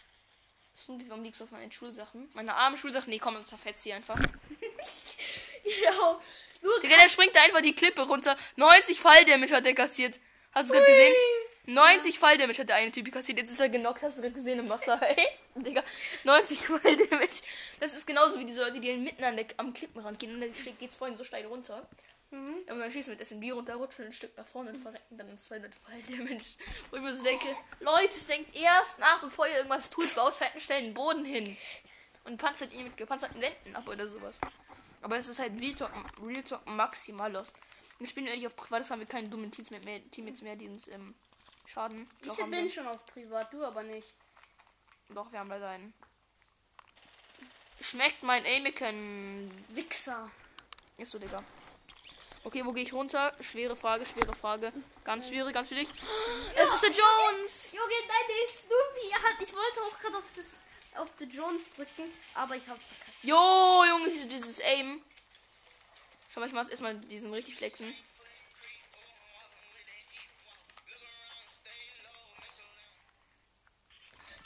Speaker 1: Snoopy, warum liegst du auf meinen Schulsachen? Meine armen Schulsachen? Nee, komm, dann zerfetzt sie einfach.
Speaker 2: Ja. Nur
Speaker 1: Digga, der springt da einfach die Klippe runter. 90 Falldamage hat der kassiert. Hast du gerade gesehen? 90 Falldamage hat der eine Typ kassiert. Jetzt ist er genockt. Hast du gerade gesehen im Wasser? Hey, Digga. 90 Falldamage. Das ist genauso wie diese Leute, die mitten an der, am Klippenrand gehen. Und dann geht's vorhin so steil runter.
Speaker 2: Mhm.
Speaker 1: Und dann schießen mit SMG runterrutschen ein Stück nach vorne und verrecken dann in 200 Falldamage. Wo ich mir so denke, Leute, denkt erst nach, bevor ihr irgendwas tut. Baut halt einen schnellen Boden hin. Und panzert ihn mit gepanzerten Wänden ab oder sowas. Aber es ist halt Real Talk, Real Talk maximal los. Wir spielen ehrlich auf Privat, haben wir keinen dummen Teams mehr, Teammates mehr, die uns ähm, schaden.
Speaker 2: Ich
Speaker 1: Doch,
Speaker 2: bin
Speaker 1: wir.
Speaker 2: schon auf Privat, du aber nicht.
Speaker 1: Doch, wir haben leider einen. Schmeckt mein Amiken.
Speaker 2: Wichser.
Speaker 1: Ist so, Digga. Okay, wo gehe ich runter? Schwere Frage, schwere Frage. Ganz schwierig, ganz schwierig. Es ist der Jones!
Speaker 2: Junge, nein, der ist Snoopy. Hat- Ich wollte auch gerade auf, das- auf The Jones drücken, aber ich hab's verkackt.
Speaker 1: Jo, Junge, siehst du dieses Aim? Schau mal, ich mach erstmal diesen richtig flexen.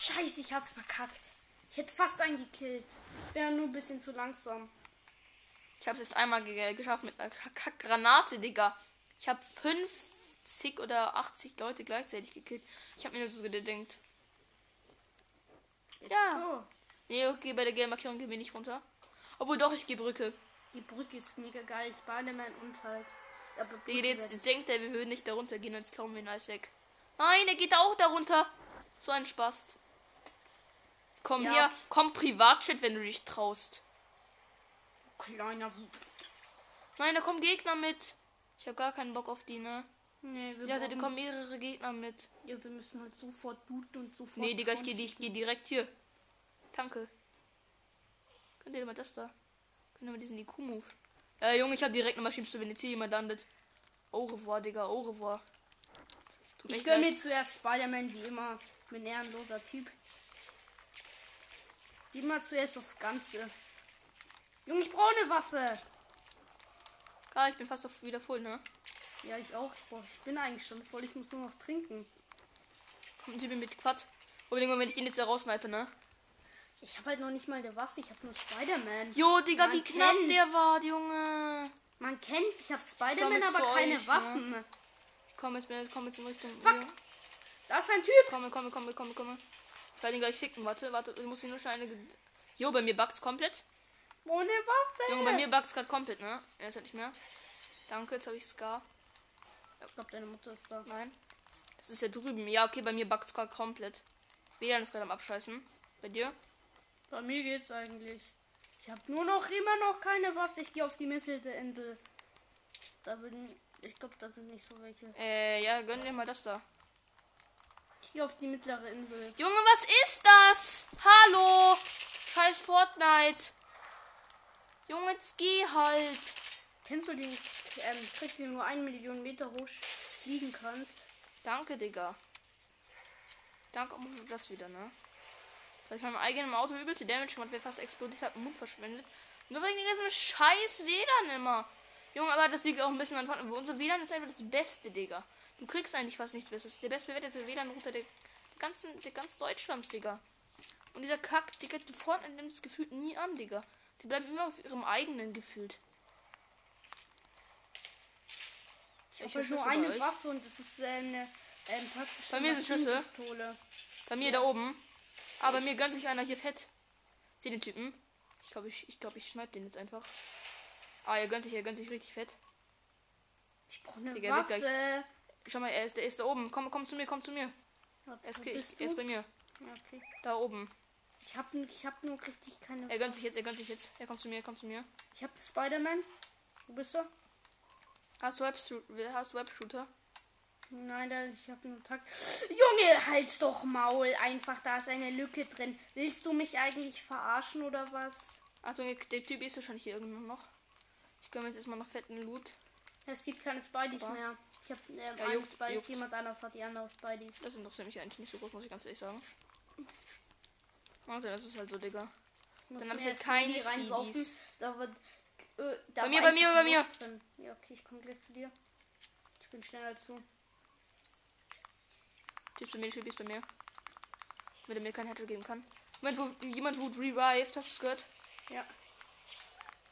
Speaker 2: Scheiße, ich hab's verkackt. Ich hätte fast einen gekillt. Wäre nur ein bisschen zu langsam.
Speaker 1: Ich habe es jetzt einmal ge geschafft mit einer Kack- Granate, Digga. Ich habe 50 oder 80 Leute gleichzeitig gekillt. Ich habe mir nur so gedenkt. Ja.
Speaker 2: Oh,
Speaker 1: Nee, okay, bei der gelben Markierung gehen wir nicht runter. Obwohl doch, ich gehe Brücke.
Speaker 2: die Brücke ist mega geil. Spider-Man und halt. Aber
Speaker 1: Digga, jetzt, denkt er, wir würden nicht da runter gehen und jetzt klauen wir ihn alles weg. Nein, er geht auch da runter. So ein Spaß. Komm
Speaker 2: Ja,
Speaker 1: her, komm Privatchat, wenn du dich traust.
Speaker 2: Kleiner.
Speaker 1: Nein, da kommen Gegner mit. Ich habe gar keinen Bock auf die, ne?
Speaker 2: Nee, wir,
Speaker 1: Ja, da
Speaker 2: brauchen-
Speaker 1: kommen mehrere Gegner mit.
Speaker 2: ja, wir müssen halt sofort looten und sofort.
Speaker 1: Nee, Digga, ich gehe geh direkt hier. Danke. Könnt ihr mal das da? Könnt ihr mal diesen IQ-Move? Äh, Junge, ich habe direkt eine Maschinenpistole, wenn jetzt hier jemand landet. Au revoir, Digga, au revoir. Tut
Speaker 2: Ich gönne mir zuerst Spider-Man, wie immer. Bin ehrenloser Typ. Gib mal zuerst aufs Ganze. Junge, ich brauche eine Waffe.
Speaker 1: Ah, ich bin fast auf wieder voll, ne?
Speaker 2: Ja, ich auch. Boah, ich bin eigentlich schon voll. Ich muss nur noch trinken.
Speaker 1: Kommt ein Typ mit Quad. Unbedingt, wenn ich den jetzt da raussnipe, ne?
Speaker 2: Ich habe halt noch nicht mal eine Waffe. Ich habe nur Spider-Man.
Speaker 1: Jo, Digga,
Speaker 2: Man
Speaker 1: wie knapp
Speaker 2: kennt's.
Speaker 1: der war, Junge.
Speaker 2: Man kennt's. Ich habe
Speaker 1: komm
Speaker 2: Spider-Man, aber keine
Speaker 1: euch, ne?
Speaker 2: Waffen.
Speaker 1: Ich komm jetzt, ich komm jetzt in Richtung.
Speaker 2: Fuck.
Speaker 1: hier.
Speaker 2: Da ist ein Typ.
Speaker 1: Komm, komm, komm, komm, komm. Ich werde ihn gleich ficken. Warte, warte, ich muss ihn nur Scheine. ge- Jo, bei mir bugt's komplett.
Speaker 2: Ohne Waffe.
Speaker 1: Junge, bei mir bugt's gerade komplett, ne? Er ist halt nicht mehr. Danke, jetzt habe ich Scar.
Speaker 2: Ich glaube, deine Mutter ist da.
Speaker 1: Nein. Das ist ja drüben. Ja, okay, bei mir bugt's gerade komplett. WLAN ist gerade am Abscheißen. Bei dir?
Speaker 2: Bei mir geht's eigentlich. Ich habe nur noch immer noch keine Waffe. Ich gehe auf die Mitte der Insel. Da bin ich glaube, da sind nicht so welche.
Speaker 1: Äh, ja, gönn dir mal das da.
Speaker 2: Gehe auf die mittlere Insel.
Speaker 1: Junge, was ist das? Hallo? Scheiß Fortnite. Junge, jetzt geh halt.
Speaker 2: Kennst du den ähm, Trick, wie du nur eine Million Meter hoch fliegen kannst?
Speaker 1: Danke, Digga. Danke um das wieder, ne? Dass ich meinem eigenen Auto übelste Damage gemacht, wer fast explodiert hat, Mund verschwendet. Nur wegen diesem scheiß WLAN immer. Junge, aber das liegt auch ein bisschen an Fortnite. Unser WLAN ist einfach das Beste, Digga. Du kriegst eigentlich fast nichts Besseres. Das ist der bestbewertete WLAN-Router der, der ganzen, der ganz Deutschlands, Digga. Und dieser Kack, Digga, die Fortnite nimmt es gefühlt nie an, Digga. Die bleiben immer auf ihrem eigenen gefühlt.
Speaker 2: Ich
Speaker 1: Welche
Speaker 2: habe halt nur eine? Waffe und das ist äh, eine ähm, taktische
Speaker 1: Bei mir sind Schüsse. Bei mir da oben. Aber mir gönnt sich einer hier fett. Sieh den Typen. Ich glaube, ich, ich, glaub, ich schneid den jetzt einfach. Ah, er gönnt sich, er gönnt sich richtig fett.
Speaker 2: Ich brauche eine
Speaker 1: Digga,
Speaker 2: Waffe.
Speaker 1: Schau mal, er ist, der ist da oben. Komm, komm zu mir, komm zu mir. Er ist, ich, er ist bei mir.
Speaker 2: Ja, okay.
Speaker 1: Da oben.
Speaker 2: Ich habe ich hab nur richtig keine.
Speaker 1: Er gönnt sich jetzt, er gönnt sich jetzt. Er kommt zu mir, er kommt zu mir.
Speaker 2: Ich habe Spider-Man. Wo bist du?
Speaker 1: Hast du, Web hast du Webshooter?
Speaker 2: Nein, da, ich habe nur Takt. Junge, halt's doch Maul. Einfach, da ist eine Lücke drin. Willst du mich eigentlich verarschen oder was?
Speaker 1: Achtung, der Typ ist wahrscheinlich hier irgendwo noch. Ich gönn mir jetzt erstmal noch fetten Loot.
Speaker 2: Es gibt keine Spideys mehr. Ich habe ähm,
Speaker 1: Ja, juckt, juckt.
Speaker 2: jemand anders hat die andere Spideys.
Speaker 1: Das interessiert mich eigentlich nicht so groß, muss ich ganz ehrlich sagen. Warte, das ist halt so, Digga. Dann hab
Speaker 2: mir
Speaker 1: ich halt keine. Speedies.
Speaker 2: Da wird, äh, da
Speaker 1: Bei mir, bei mir, bei mir.
Speaker 2: Drin. Ja, okay, ich komme gleich zu dir. Ich bin schneller als du.
Speaker 1: Typ ist bei mir, Typ ist bei mir. Damit er mir keinen Headshot geben kann. Moment, wo jemand wurde revived, hast du es gehört?
Speaker 2: Ja.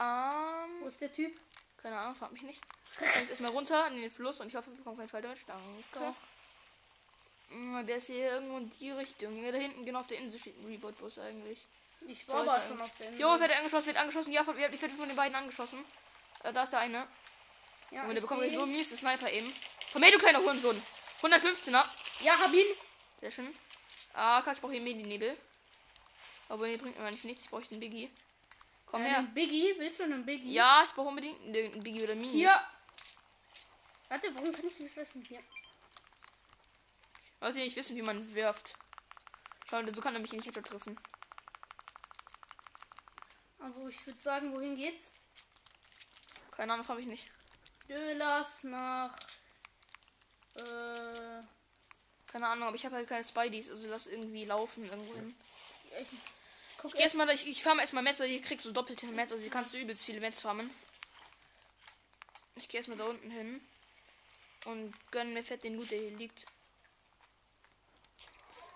Speaker 1: Ähm,
Speaker 2: Wo ist der Typ?
Speaker 1: keine Ahnung, frag mich nicht. Jetzt erstmal runter in den Fluss und ich hoffe, wir bekommen keinen Fall Damage. Danke.
Speaker 2: Doch.
Speaker 1: Mm, Der ist hier irgendwo in die Richtung. Ja, da hinten, genau auf der Insel steht ein Reboot-Bus eigentlich.
Speaker 2: Ich war aber schon
Speaker 1: nicht.
Speaker 2: auf der Insel.
Speaker 1: Jo, wird angeschossen, wird angeschossen. Ja, von- ich werde von den beiden angeschossen. Äh, da ist der eine.
Speaker 2: ja,
Speaker 1: Und der bekommt so miese Sniper eben. Komm her, du kleiner Hurensohn. 115er.
Speaker 2: Ja, hab ihn.
Speaker 1: Sehr schön. Ah, kack, ich brauche hier Medi-Nebel. Aber die bringt mir eigentlich nichts. Ich brauche den Biggie. Komm
Speaker 2: äh,
Speaker 1: her.
Speaker 2: Biggie. Willst du einen Biggie?
Speaker 1: Ja, ich brauche unbedingt einen einen Biggie oder Minis.
Speaker 2: Hier. Warte, warum kann ich nicht treffen? Hier.
Speaker 1: Leute, nicht wissen, wie man wirft. Schau, so kann er mich nicht treffen.
Speaker 2: Also, ich würde sagen, wohin geht's?
Speaker 1: Keine Ahnung, frag mich nicht.
Speaker 2: Nö, Lass nach. Äh.
Speaker 1: Keine Ahnung, aber ich habe halt keine Spideys, also lass irgendwie laufen irgendwo hin.
Speaker 2: Ich,
Speaker 1: Ich erstmal, ich, ich farme erstmal Metz, weil hier kriegst du doppelte Metz, also hier kannst du übelst viele Metz farmen. Ich gehe erstmal da unten hin und gönn mir fett den Loot, der hier liegt.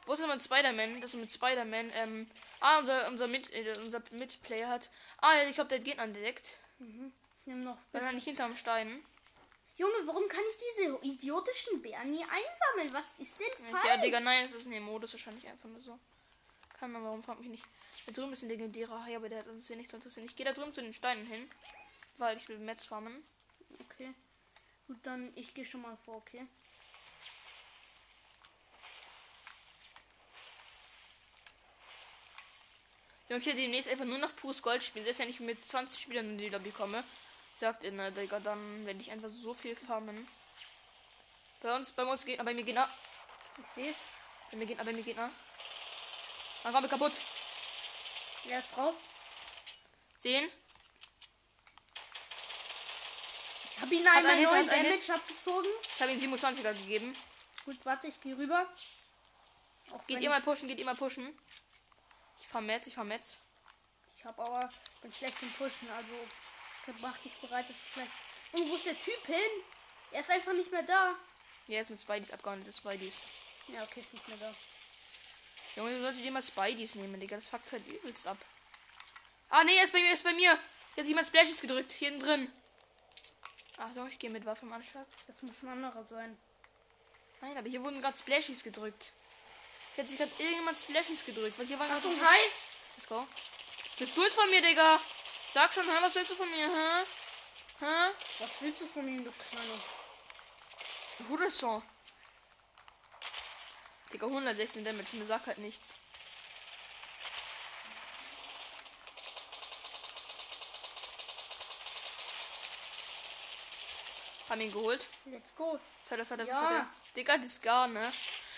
Speaker 1: Wo ist denn mein Spider-Man? Das ist mit Spider-Man. Ähm, ah, unser, unser, mit, äh, unser Mitplayer hat. Ah, ich glaube, der Gegner entdeckt.
Speaker 2: ich nehme noch.
Speaker 1: Wahrscheinlich hinterm Stein.
Speaker 2: Junge, warum kann ich diese idiotischen Bären nie einsammeln? Was ist denn falsch?
Speaker 1: Ja, Digga, nein, es ist ein Modus wahrscheinlich einfach nur so. Kann man, warum frag mich nicht. Da drüben ist ein legendärer Hai, aber der hat uns hier nichts zu interessieren. Ich gehe da drüben zu den Steinen hin, weil ich will Metz farmen.
Speaker 2: Gut, dann ich gehe schon mal vor, okay?
Speaker 1: Ja, ich werde demnächst einfach nur noch pures Gold spielen. Selbst wenn ich mit 20 Spielern in die Lobby komme. Sagt ihr, na, Digga, dann werde ich einfach so viel farmen. Bei uns, bei uns Gegner, bei mir Gegner.
Speaker 2: Ich sehe es.
Speaker 1: Bei mir Gegner, bei mir Gegner. Dann kommt er kaputt.
Speaker 2: Er ist raus.
Speaker 1: Sehen?
Speaker 2: Ich habe ihn einmal
Speaker 1: ein Hit,
Speaker 2: neuen
Speaker 1: hat ein
Speaker 2: Damage abgezogen.
Speaker 1: Ich habe ihm 27er gegeben.
Speaker 2: Gut, warte, ich gehe rüber. Auch
Speaker 1: Geht ihr mal pushen, geht ihr mal pushen. Ich fahr Metz, ich fahr Metz.
Speaker 2: ich habe aber bin schlecht im Pushen, also mach dich bereit, dass ich vielleicht. Und wo ist der Typ hin? Er ist einfach nicht mehr da.
Speaker 1: Ja, jetzt mit Spideys abgehauen, das Spideys.
Speaker 2: Ja, okay, ist nicht mehr da.
Speaker 1: Junge, du solltest dir mal Spideys nehmen, Digga. Das fuckt halt übelst ab. Ah, nee, er ist bei mir, er ist bei mir. Jetzt jemand Splashes gedrückt, hier hinten drin. Achtung, ich gehe mit Waffe im Anschlag.
Speaker 2: Das muss ein anderer sein.
Speaker 1: Nein, aber hier wurden gerade Splashies gedrückt. Hier hat sich gerade irgendjemand Splashies gedrückt, weil hier war gerade.
Speaker 2: hi!
Speaker 1: Let's go. Was willst du jetzt von mir, Digga? Sag schon, hä? Was willst du von mir, hä? Hä?
Speaker 2: Was willst du von ihm, du Kleiner?
Speaker 1: Hudson. Digga, 116 Damage, mir sagt halt nichts. Haben ihn geholt.
Speaker 2: Let's go.
Speaker 1: Was hat, das hat er, was hat er? Digga, das ist gar, ne?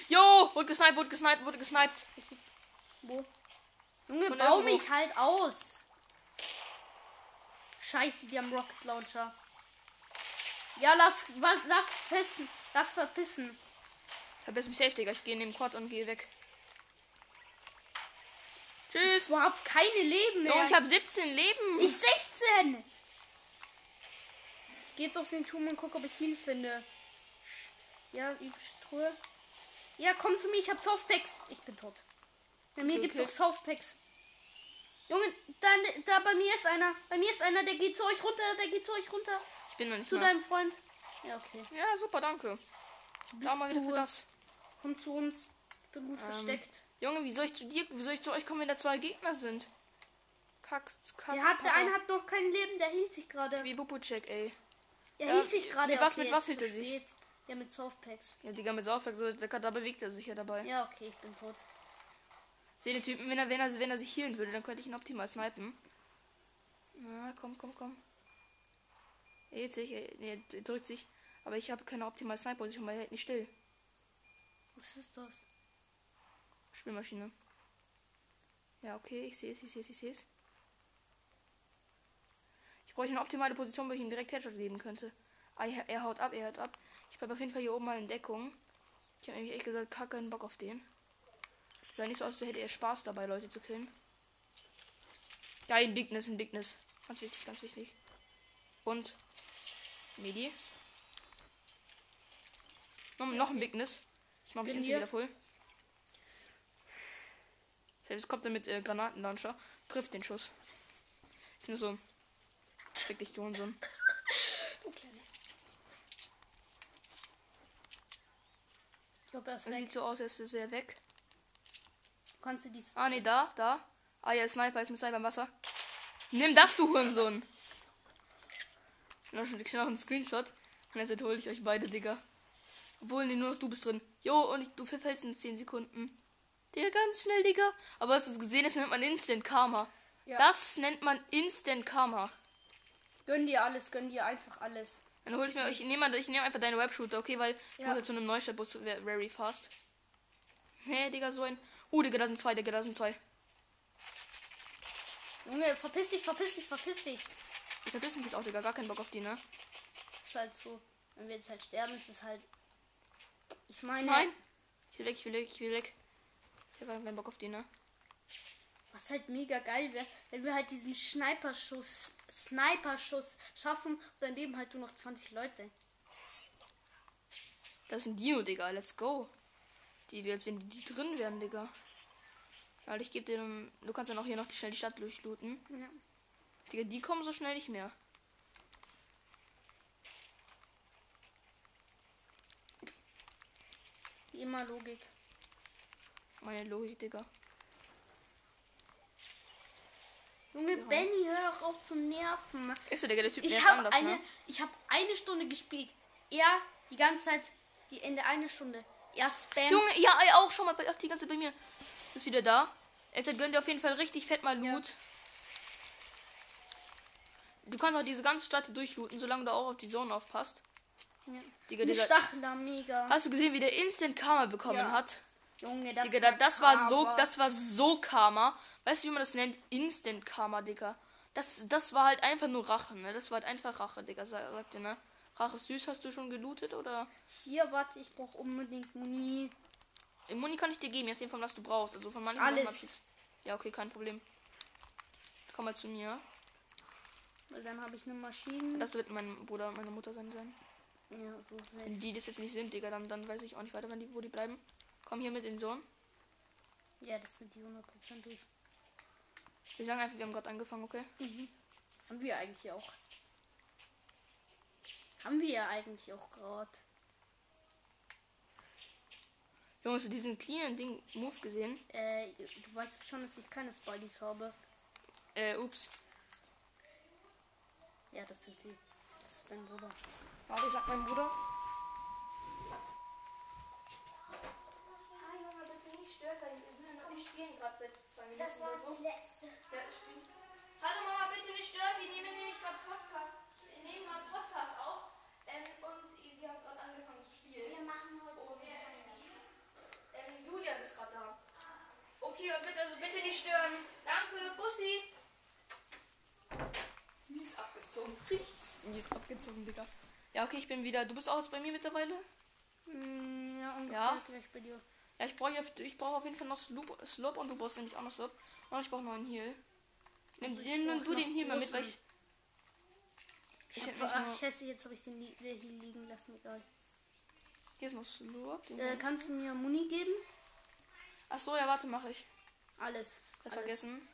Speaker 1: Jo, wurde gesniped, wurde gesniped, wurde gesniped.
Speaker 2: Ich sitz- Wo? Junge,
Speaker 1: Von
Speaker 2: bau mich halt aus. Scheiße, die haben Rocket Launcher. Ja, lass, was, lass verpissen. Lass verpissen.
Speaker 1: Verbiss mich safe, Digga. Ich gehe in den Quad und gehe weg. Tschüss.
Speaker 2: Ich hab keine Leben mehr.
Speaker 1: Junge, ich habe 17 Leben.
Speaker 2: Ich 16! Gehe jetzt auf den Turm und gucke, ob ich Heal finde. Ja, übliche Truhe. Ja, komm zu mir, ich hab Softpacks. Ich bin tot. Bei mir gibt's
Speaker 1: okay.
Speaker 2: auch Softpacks. Junge, da, da bei mir ist einer. Bei mir ist einer, der geht zu euch runter, der geht zu euch runter.
Speaker 1: ich bin noch nicht
Speaker 2: Zu
Speaker 1: mal.
Speaker 2: deinem Freund. Ja, okay.
Speaker 1: Ja, super, danke. Da
Speaker 2: Bist
Speaker 1: mal wieder für das.
Speaker 2: Komm zu uns. Ich bin gut
Speaker 1: Ähm,
Speaker 2: versteckt.
Speaker 1: Junge, wie soll ich zu dir, wie soll ich zu euch kommen, wenn da zwei Gegner sind? Kack, kack.
Speaker 2: Der, hat, der eine hat noch kein Leben, der hielt sich gerade.
Speaker 1: Wie Bubu-Check, ey. Ja,
Speaker 2: hielt sich gerade.
Speaker 1: mit was-
Speaker 2: okay,
Speaker 1: mit was hielt er sich?
Speaker 2: spät. Ja, mit Softpacks.
Speaker 1: Ja, Digga, mit Saufwerk, so, da, da bewegt er sich ja dabei.
Speaker 2: Ja, okay, ich bin tot.
Speaker 1: Sehe den Typen, wenn er, wenn, er, wenn er sich healen würde, dann könnte ich ihn optimal snipen. Na, komm, komm, komm. Er hält sich, er, nee, er drückt sich. Aber ich habe keine optimale Sniper-Position, weil er hält nicht still.
Speaker 2: Was ist das?
Speaker 1: Spielmaschine. Ja, okay, ich sehe es, ich sehe es, ich sehe es. Ich bräuchte eine optimale Position, wo ich ihm direkt Headshot geben könnte. Ah, er, er haut ab, er haut ab. Ich bleibe auf jeden Fall hier oben mal in Deckung. Ich habe nämlich echt gesagt, gar keinen Bock auf den. Sah nicht so aus, als hätte er Spaß dabei, Leute zu killen. Ja, in Bigness, in Bigness. Ganz wichtig, ganz wichtig. Und Medi. Noch, noch ein Bigness. Ich mache mich jetzt wieder voll. Selbst kommt er mit äh, Granatenlauncher, trifft den Schuss. Ich nur so. Fick dich, du Hurensohn.
Speaker 2: Du Kleine. Ich glaube, er ist
Speaker 1: Das
Speaker 2: weg.
Speaker 1: sieht so aus, als wäre er weg.
Speaker 2: Kannst du dies.
Speaker 1: Ah, nee, da, da. Ah, ja, Sniper ist mit Sniper im Wasser. Nimm das, du Hurensohn. Ich schnell noch einen Screenshot. Und jetzt hole ich euch beide, Digga. Obwohl, nee, nur noch du bist drin. Jo, und ich, du verfällst in 10 Sekunden. Digga, ganz schnell, Digga. Aber hast du es gesehen? Das nennt man Instant Karma.
Speaker 2: Ja.
Speaker 1: Das nennt man Instant Karma.
Speaker 2: Gönn dir alles, gönn dir einfach alles.
Speaker 1: Dann hol ich mir, ich nehme ich nehme einfach deine Webshooter, okay, weil ich
Speaker 2: Ja.
Speaker 1: muss jetzt zu einem Neustadtbus ve- very fast. Hä, Digga, so ein. Uh, Digga, da sind zwei, Digga, da sind zwei.
Speaker 2: Junge, verpiss dich, verpiss dich, verpiss dich.
Speaker 1: Ich verpiss mich jetzt auch, Digga, gar keinen Bock auf die, ne?
Speaker 2: Ist halt so. Wenn wir jetzt halt sterben, ist es halt. Ich meine.
Speaker 1: Nein. Ich will weg, ich will weg, ich will weg. Ich hab gar keinen Bock auf die, ne?
Speaker 2: Was halt mega geil wäre, wenn wir halt diesen Sniperschuss, Sniperschuss schaffen und dann leben halt nur noch 20 Leute.
Speaker 1: Das ist ein Dino, Digga, let's go. Die, die als wenn die, die drin wären, Digga. Weil ich gebe dir. Du kannst dann auch hier noch die, schnell die Stadt durchlooten.
Speaker 2: Ja.
Speaker 1: Digga, die kommen so schnell nicht mehr.
Speaker 2: Wie immer Logik.
Speaker 1: Meine Logik, Digga.
Speaker 2: Junge, Benny, hör doch auf zu nerven.
Speaker 1: Ist so, Digga, der Typ
Speaker 2: Ich
Speaker 1: nervt
Speaker 2: habe
Speaker 1: anders,
Speaker 2: eine,
Speaker 1: ne?
Speaker 2: ich habe eine Stunde gespielt. Er die ganze Zeit, die in der eine Stunde. Er spammt.
Speaker 1: Junge, ja, auch schon mal bei, ach, die ganze Zeit bei mir. Ist wieder da. Jetzt gönnt ihr auf jeden Fall richtig fett mal Loot. Du kannst auch diese ganze Stadt hier durchlooten, solange du auch auf die Zone aufpasst.
Speaker 2: Ja.
Speaker 1: Digga,
Speaker 2: Eine Stachler, mega.
Speaker 1: hast du gesehen, wie der Instant Karma bekommen
Speaker 2: Ja.
Speaker 1: hat?
Speaker 2: Junge, das
Speaker 1: Digga, da, das war so, das war so Karma. Weißt du, wie man das nennt? Instant Karma, Digga. Das, das war halt einfach nur Rache, ne? Das war halt einfach Rache, Digga, sa- sagt ihr, ne? Rache süß, hast du schon gelootet oder?
Speaker 2: Hier, warte, ich brauche unbedingt Muni.
Speaker 1: Im Muni kann ich dir geben, je nachdem von was du brauchst. Also von manchen
Speaker 2: Alles.
Speaker 1: Sachen jetzt. Ja, okay, kein Problem. Komm mal zu mir.
Speaker 2: Weil dann habe ich eine Maschine.
Speaker 1: Das wird mein Bruder und meine Mutter sein. sein.
Speaker 2: ja, so
Speaker 1: Wenn die das jetzt nicht sind, Digga, dann, dann weiß ich auch nicht weiter, die, wo die bleiben. Komm hier mit den Sohn.
Speaker 2: Ja, das sind die hundertprozentig.
Speaker 1: Wir sagen einfach, wir haben gerade angefangen, okay?
Speaker 2: Mhm. Haben wir eigentlich auch. Haben wir ja eigentlich auch gerade.
Speaker 1: Jungs, hast du diesen cleanen Ding Move gesehen?
Speaker 2: Äh, du weißt schon, dass ich keine Spideys habe.
Speaker 1: Äh, ups.
Speaker 2: Ja, das sind sie. Das ist dein Bruder.
Speaker 1: Warte, sagt mein Bruder.
Speaker 3: Ah, Junge, bitte nicht stören, weil wir
Speaker 1: spielen gerade seit zwei Minuten
Speaker 3: Das war die letzte.
Speaker 1: Ja, ich spiele. Hallo Mama, bitte nicht stören, wir nehmen nämlich gerade Podcast. Wir nehmen gerade Podcast auf. Ähm, und wir haben gerade angefangen zu spielen.
Speaker 3: Wir machen heute
Speaker 1: Und ähm, Julian ist gerade da. Okay, und bitte, also bitte nicht stören. Danke, Bussi. Mies abgezogen. Richtig mies abgezogen, Digga. Ja, okay, ich bin wieder. Du bist auch jetzt bei mir mittlerweile?
Speaker 2: Mm, ja, ungefähr
Speaker 1: Ja.
Speaker 2: gleich bei dir.
Speaker 1: Ja, ich brauche ich brauch auf jeden Fall noch Sloop, Slope und du brauchst nämlich auch noch Slope. Und ich brauche noch einen Heal. Nimm,
Speaker 2: Also
Speaker 1: nimm, nimm
Speaker 2: brauch
Speaker 1: du den Heal mal mit, weil ich.
Speaker 2: Ich
Speaker 1: Ich
Speaker 2: ach, scheiße, jetzt habe ich den hier liegen lassen. Egal.
Speaker 1: Hier ist noch Slope. Den
Speaker 2: Äh, kannst du mir Muni geben?
Speaker 1: Ach so, ja, warte, mache ich.
Speaker 2: Alles.
Speaker 1: Das
Speaker 2: alles.
Speaker 1: vergessen.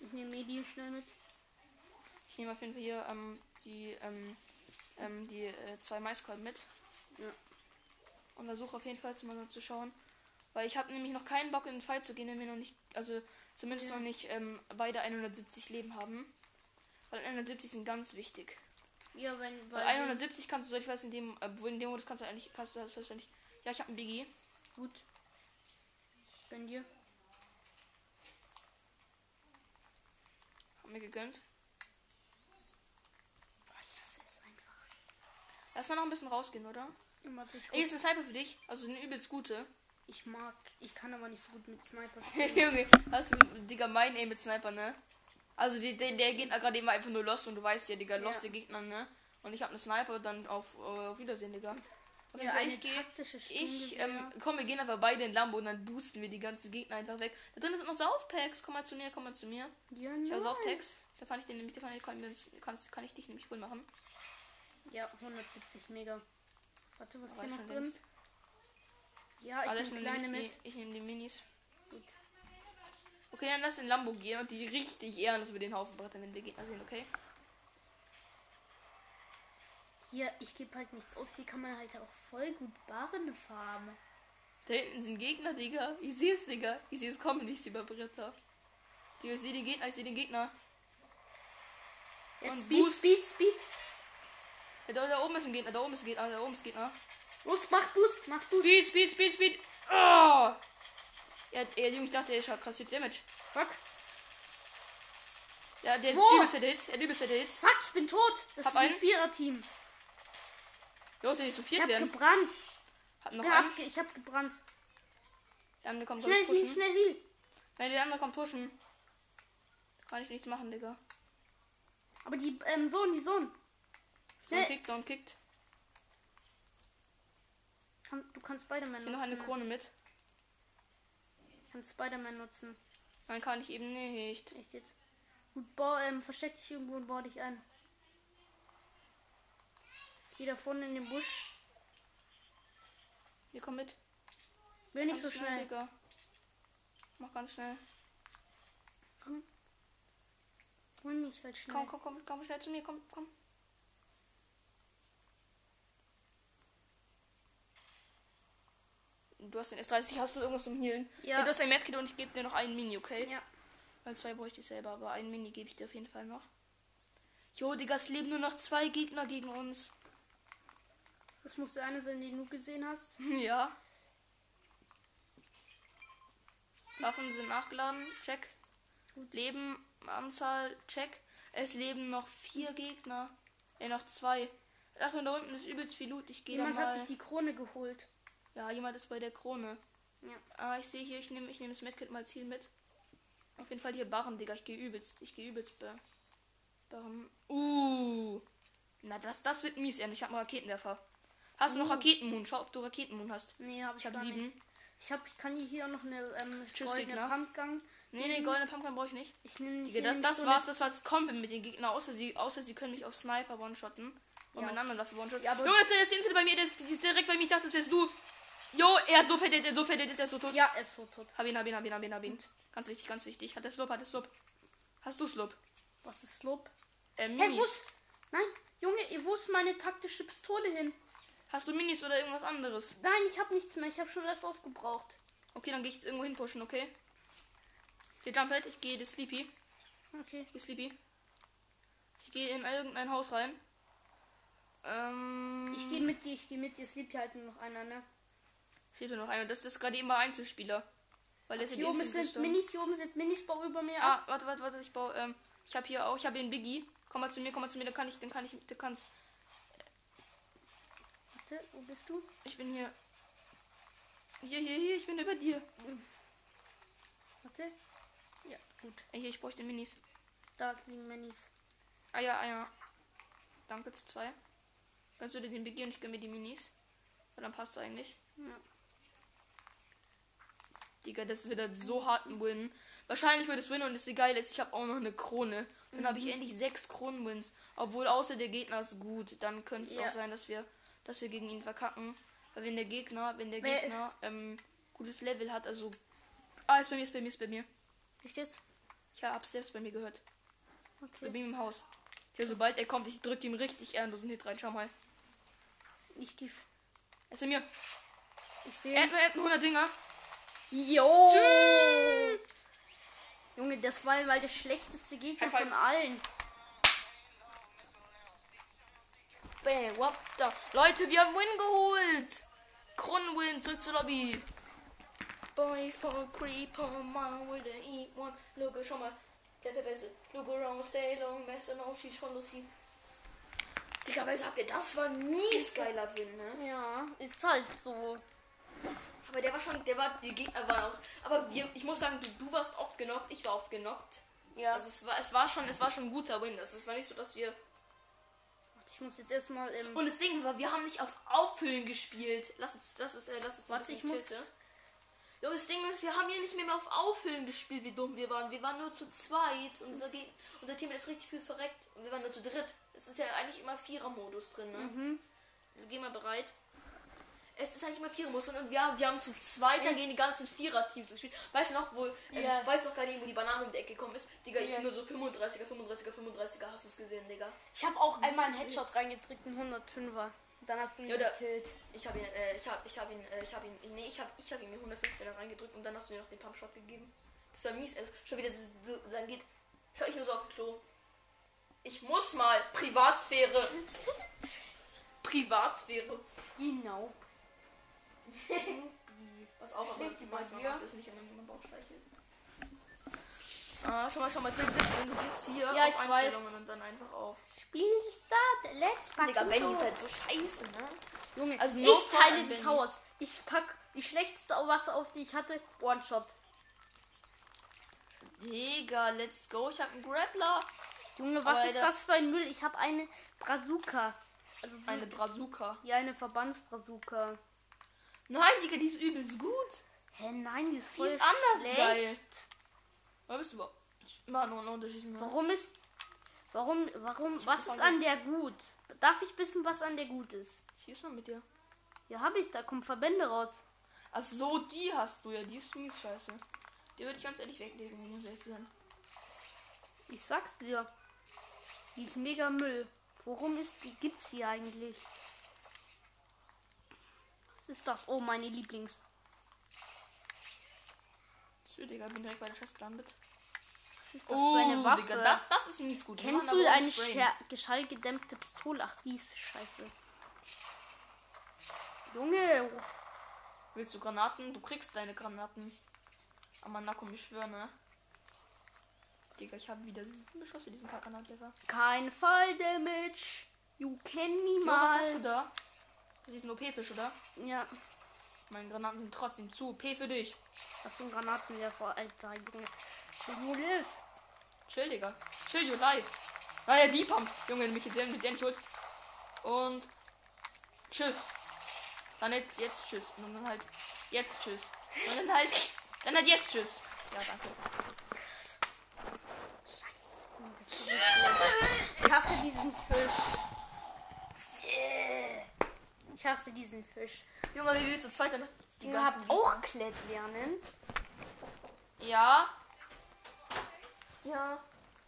Speaker 2: Ich nehme Medi schnell mit.
Speaker 1: Ich nehme auf jeden Fall hier ähm, die, ähm, ähm, die äh, zwei Maiskolben mit.
Speaker 2: Ja.
Speaker 1: Und versuche auf jeden Fall mal so zu schauen. Weil ich habe nämlich noch keinen Bock in den Fall zu gehen, wenn wir noch nicht, also zumindest
Speaker 2: Ja.
Speaker 1: noch nicht ähm, beide 170 Leben haben. Weil 170 sind ganz wichtig.
Speaker 2: Ja, wenn.
Speaker 1: Weil
Speaker 2: Weil
Speaker 1: 170 kannst du, so ich weiß, in dem, äh, wo in dem Modus kannst du eigentlich, kannst du das heißt, wenn ich, ja, ich habe einen Biggie.
Speaker 2: Gut. Gönn dir.
Speaker 1: Hab mir gegönnt.
Speaker 2: Boah, ich hasse es einfach.
Speaker 1: Lass dann noch ein bisschen rausgehen, oder?
Speaker 2: Immer
Speaker 1: Ey, ist eine Sniper für dich. Also eine übelst gute.
Speaker 2: Ich mag. Ich kann aber nicht so gut mit Sniper spielen.
Speaker 1: Junge, hast du, Digga, mein Aim mit Sniper, ne? Also die, der, der Gegner gerade eben einfach nur Lost und du weißt ja, Digga,
Speaker 2: Ja.
Speaker 1: Lost die Gegner, ne? Und ich habe eine Sniper, dann auf, äh, auf Wiedersehen, Digga. Jeden
Speaker 2: ja,
Speaker 1: ich gehe. Ich, ähm, komm, wir gehen einfach beide in Lambo und dann boosten wir die ganzen Gegner einfach weg. Da drin sind noch Saufpacks. Komm mal zu mir, komm mal zu mir.
Speaker 2: ja,
Speaker 1: Ich habe. Saufpacks. Da kann ich den nämlich, da kann ich, kann, kann, kann ich dich nämlich wohl machen.
Speaker 2: Ja, 170 Mega. Warte, was ist hier noch drin?
Speaker 1: längst.
Speaker 2: Ja, ich
Speaker 1: Also
Speaker 2: nehme kleine mit.
Speaker 1: die, ich nehme die Minis.
Speaker 2: Gut.
Speaker 1: Okay, dann lass in Lambo gehen und die richtig ehrenlos über den Haufen brettern, wenn wir Gegner sehen, okay?
Speaker 2: Hier, ich gebe halt nichts aus. Hier kann man halt auch voll gut Barren farmen.
Speaker 1: Da hinten sind Gegner, Digga. Ich sehe es, Digga. Ich sehe es kommen, ich sehe über Bretter. Digga, ich sehe den Gegner, ich sehe den Gegner.
Speaker 2: Jetzt
Speaker 1: Und
Speaker 2: Speed,
Speaker 1: Boost.
Speaker 2: Speed, Speed.
Speaker 1: Ja, da, da oben ist ein Gegner, da oben ist ein Gegner, da oben ist ein Gegner.
Speaker 2: Los, mach Boost, mach Boost.
Speaker 1: Speed, Speed, Speed, Speed. Oh! Ja, ja, Junge, ich dachte, er hat krass viel Damage.
Speaker 2: Fuck.
Speaker 1: Ja, der
Speaker 2: Wo?
Speaker 1: übelste Hits, er hat übelste Hits.
Speaker 2: Fuck, ich bin tot. Das
Speaker 1: Hab
Speaker 2: ist ein. Vierer-Team.
Speaker 1: Los, die zu
Speaker 2: Ich
Speaker 1: viert
Speaker 2: hab
Speaker 1: werden.
Speaker 2: gebrannt. Ich,
Speaker 1: noch
Speaker 2: bin
Speaker 1: einen.
Speaker 2: abge ich hab gebrannt.
Speaker 1: Der andere kommt
Speaker 2: Schnell
Speaker 1: pushen.
Speaker 2: schnell heal.
Speaker 1: Nein, der andere kommt pushen. Kann ich nichts machen, Digga.
Speaker 2: Aber die, ähm, Sohn, die Sohn.
Speaker 1: So ein
Speaker 2: Schnell.
Speaker 1: kickt, so ein kickt.
Speaker 2: Kann, du kannst Spider-Man
Speaker 1: Hier noch eine
Speaker 2: nutzen.
Speaker 1: Krone mit.
Speaker 2: Kannst Spider-Man nutzen.
Speaker 1: Nein, kann ich eben nicht.
Speaker 2: Echt jetzt. Gut, bau, ähm, versteck dich irgendwo und bau dich ein. Geh da vorne in den Busch.
Speaker 1: Hier, komm mit.
Speaker 2: Will nicht
Speaker 1: Ganz
Speaker 2: so schnell.
Speaker 1: Digga. Mach ganz schnell.
Speaker 2: Hol mich halt schnell.
Speaker 1: Komm, komm, komm, komm schnell zu mir, komm, komm. Du hast den S30, hast du irgendwas zum Healen?
Speaker 2: Ja.
Speaker 1: Ja. du hast ein Medkit und ich gebe dir noch einen Mini, okay?
Speaker 2: Ja.
Speaker 1: Weil zwei bräuchte ich selber, aber einen Mini gebe ich dir auf jeden Fall noch. Jo, Digga, es leben nur noch zwei Gegner gegen uns.
Speaker 2: Das muss der eine sein, den du gesehen hast.
Speaker 1: ja. Waffen sind nachgeladen, check.
Speaker 2: Gut.
Speaker 1: Leben, Anzahl, check. Es leben noch vier Gegner. Äh, noch zwei. Achtung, da unten ist übelst viel Loot. Ich gehe
Speaker 2: Jemand
Speaker 1: mal.
Speaker 2: hat sich die Krone geholt.
Speaker 1: Ja, jemand ist bei der Krone.
Speaker 2: Ja.
Speaker 1: Ah, ich sehe hier, ich nehme ich nehm das Medkit mal Ziel mit. Auf jeden Fall hier Barren, Digga. Ich gehe übelst. Ich gehe übelst bei Barren. Uh. Na, das, das wird mies, ehrlich. Ich habe einen Raketenwerfer. Hast du noch
Speaker 2: Uh.
Speaker 1: Raketenmoon? Schau, ob du Raketenmoon hast.
Speaker 2: Nee, hab ich,
Speaker 1: Ich habe sieben.
Speaker 2: Nicht. Ich habe, ich kann hier hier noch eine ähm,
Speaker 1: Tschüss,
Speaker 2: goldene
Speaker 1: Gegner.
Speaker 2: Pumpgun.
Speaker 1: Nee, nee, goldene Pumpkin brauche ich nicht.
Speaker 2: Ich nehme
Speaker 1: Digga, das, das war's, das war's komplett mit den Gegnern, außer sie, außer sie können mich auf Sniper one-shotten. Und
Speaker 2: Ja.
Speaker 1: anderen Waffe one-shotten.
Speaker 2: Ja, aber-
Speaker 1: Junge, das ist Insel bei mir, der ist direkt bei mir, ich dachte, das wärst du. Jo, er hat so fett, er so fett, er ist so tot.
Speaker 2: Ja, er ist so tot.
Speaker 1: Hab ihn, hab ihn, hab ihn, hab ihn, hab ihn. Ganz wichtig, ganz wichtig. Hat der Slop, hat der Slop. Hast du Slop?
Speaker 2: Was ist Slob?
Speaker 1: Ähm,
Speaker 2: Hey,
Speaker 1: Minis.
Speaker 2: wo ist. Nein, Junge, wo ist meine taktische Pistole hin?
Speaker 1: Hast du Minis oder irgendwas anderes?
Speaker 2: Nein, ich habe nichts mehr. Ich habe schon alles aufgebraucht.
Speaker 1: Okay, dann gehe ich jetzt irgendwo hinpushen, okay? Der Jump ich gehe das Sleepy.
Speaker 2: Okay.
Speaker 1: Ich gehe Sleepy. Ich gehe in irgendein Haus rein. Ähm.
Speaker 2: Ich gehe mit dir, ich gehe mit dir. Hier halt nur noch einer, ne?
Speaker 1: Seht ihr noch einer? Das ist gerade bei Einzelspieler. Weil Instant
Speaker 2: sind
Speaker 1: gestorben.
Speaker 2: Minis, hier oben sind Minis, bau über mir
Speaker 1: Ah,
Speaker 2: ab.
Speaker 1: warte, warte, warte, ich baue, ähm, ich habe hier auch, ich habe den Biggie. Komm mal zu mir, komm mal zu mir, dann kann ich, dann kann ich, du kannst.
Speaker 2: Warte, wo bist du?
Speaker 1: Ich bin hier. Hier, hier, hier, ich bin über dir.
Speaker 2: Warte. Ja, gut.
Speaker 1: Hier, ich bräuchte Minis.
Speaker 2: Da liegen Minis.
Speaker 1: Eier, Eier. Danke, zu zwei. Kannst du dir den Biggie und ich gönn mir die Minis? Weil dann passt es eigentlich.
Speaker 2: Ja.
Speaker 1: Digga, das wird halt so hart ein Win. Wahrscheinlich wird es Win und das geil ist, ich habe auch noch eine Krone. Dann habe ich endlich sechs Kronen-Wins. Obwohl außer der Gegner ist gut, dann könnte es
Speaker 2: Ja.
Speaker 1: auch sein, dass wir, dass wir gegen ihn verkacken. Weil wenn der Gegner, wenn der Gegner ähm, gutes Level hat, also. Ah, ist bei mir, ist bei mir, ist bei mir.
Speaker 2: Echt jetzt?
Speaker 1: Ich habe selbst bei mir gehört. Bei
Speaker 2: Okay.
Speaker 1: mir im Haus. Ja, sobald er kommt, ich drücke ihm richtig ehrenlosen Hit rein. Schau mal.
Speaker 2: Ich geh.
Speaker 1: Er ist bei mir.
Speaker 2: Ich
Speaker 1: Er hat
Speaker 2: sehe.
Speaker 1: nur, er hat nur 100 Dinger.
Speaker 2: Jo! Junge, das war mal der schlechteste Gegner von allen.
Speaker 1: Bam, wap, da. Leute, wir haben Win geholt. Kronenwin, zurück zur Lobby. Boy for creeper, man with a eat one. Look, schau mal. Der Pepese. Look around, stay long, mess and all, she's schon Lucy. Digga, wer sagt ihr, das war ein mies geiler Win, ne?
Speaker 2: Ja, ist halt so.
Speaker 1: Aber der war schon, der war, die Gegner waren auch. Aber wir, ich muss sagen, du, du warst oft genockt, ich war oft genockt.
Speaker 2: Ja.
Speaker 1: Also es war, es war schon, es war schon ein guter Win. Also es war nicht so, dass wir.
Speaker 2: Warte, ich muss jetzt erstmal. Ähm,
Speaker 1: Und das Ding war, wir haben nicht auf Auffüllen gespielt. Lass uns, das ist, äh, lass uns
Speaker 2: Warte, ich muss-
Speaker 1: Junge, das Ding ist, wir haben hier nicht mehr, mehr auf Auffüllen gespielt, wie dumm wir waren. Wir waren nur zu zweit. Unser, Geg unser Team ist richtig viel verreckt. Und wir waren nur zu dritt. Es ist ja eigentlich immer Vierer-Modus drin, ne?
Speaker 2: mhm.
Speaker 1: Geh mal bereit. Es ist eigentlich immer Vierer-Modus drin und wir, haben- wir haben zu zweit dann gegen die ganzen Vierer-Teams gespielt. Weißt du noch, wo,
Speaker 2: Ja.
Speaker 1: weißt du noch eben, wo die Banane um die Ecke gekommen ist? Digga, ich
Speaker 2: Ja.
Speaker 1: nur so 35er, 35er, 35er. Hast du es gesehen, Digga?
Speaker 2: Ich habe auch einmal einen Headshot reingedrückt, einen 105er. Dann hast du ihn
Speaker 1: Ja,
Speaker 2: gekillt.
Speaker 1: Ich habe ihn, äh, ich habe, ich habe ihn, äh, ich habe ihn, nee, ich habe, ich habe ihm die 115er reingedrückt und dann hast du mir noch den Pumpshot gegeben. Das war mies. Also, schon wieder, das- dann geht, schau ich nur so auf den Klo. Ich muss mal Privatsphäre. Privatsphäre.
Speaker 2: Genau.
Speaker 1: Was auch aber
Speaker 2: die
Speaker 1: manchmal macht, ist nicht immer jemand Bauch streichelt. Ah, schon mal, schon mal Tipp 17. Du gehst hier
Speaker 2: Ja,
Speaker 1: auf
Speaker 2: ich
Speaker 1: Einstellungen und dann einfach auf.
Speaker 2: Spiel start, let's pack
Speaker 1: Digga, Benny ist halt so scheiße, ne?
Speaker 2: Junge,
Speaker 1: Also
Speaker 2: ich teile die
Speaker 1: Benny.
Speaker 2: Towers. Ich pack die schlechteste Waffe auf, die ich hatte. One-Shot.
Speaker 1: Digga, let's go. Ich habe einen Grappler.
Speaker 2: Junge, was
Speaker 1: Aber
Speaker 2: ist das für ein Müll? Ich habe eine Brazuka. Also
Speaker 1: Eine Brazuka.
Speaker 2: ja, eine Verbandsbrazuka.
Speaker 1: Nein, Digga, die ist übelst gut.
Speaker 2: Hä, nein, die ist
Speaker 1: Die
Speaker 2: voll
Speaker 1: ist anders
Speaker 2: schlecht.
Speaker 1: geil. Wo bist du überhaupt? Immer noch einen Unterschied. Ne?
Speaker 2: Warum ist. Warum, warum, was ist an der gut? Darf ich wissen, was an der gut ist?
Speaker 1: Schieß mal mit dir.
Speaker 2: Ja, habe ich, da kommen Verbände raus.
Speaker 1: Ach so, die hast du ja. Die ist mies scheiße. Die würde ich ganz ehrlich weglegen, um ehrlich zu sein.
Speaker 2: Ich sag's dir. Die ist mega Müll. Worum ist die? Gibt's die eigentlich? Was ist das? Oh, meine Lieblings.
Speaker 1: So, Digga, bin direkt bei der Chest gelandet.
Speaker 2: Was ist das für eine Waffe?
Speaker 1: Oh, Digga, das, das ist mies gut.
Speaker 2: Kennst du eine geschallgedämpfte Pistole? Ach, die ist scheiße. Junge,
Speaker 1: Willst du Granaten? Du kriegst deine Granaten. Na komm, ich schwöre, ne? Digga, ich habe wieder sieben Beschuss für diesen Kackgranatwerfer.
Speaker 2: kein Fall Damage. You can me
Speaker 1: Jo, was hast du
Speaker 2: mal.
Speaker 1: da? Sie ist ein OP-Fisch, oder?
Speaker 2: Ja.
Speaker 1: Meine Granaten sind trotzdem zu P für dich.
Speaker 2: Was für Granaten wieder vor, Alter, Junge. Junge, ist.
Speaker 1: Chill, Digga. Chill your life. Ah, naja, die Pump. Junge, mich jetzt mit der holst. Und tschüss. Dann jetzt, jetzt tschüss. Und dann halt jetzt tschüss. Und dann halt, dann halt jetzt tschüss. Ja, danke. Scheiße.
Speaker 2: Ich hasse diesen Fisch. Ich hasse diesen Fisch.
Speaker 1: Junge, wie willst du zweiter mit die
Speaker 2: Ihr habt auch Klett lernen.
Speaker 1: Ja. Ja.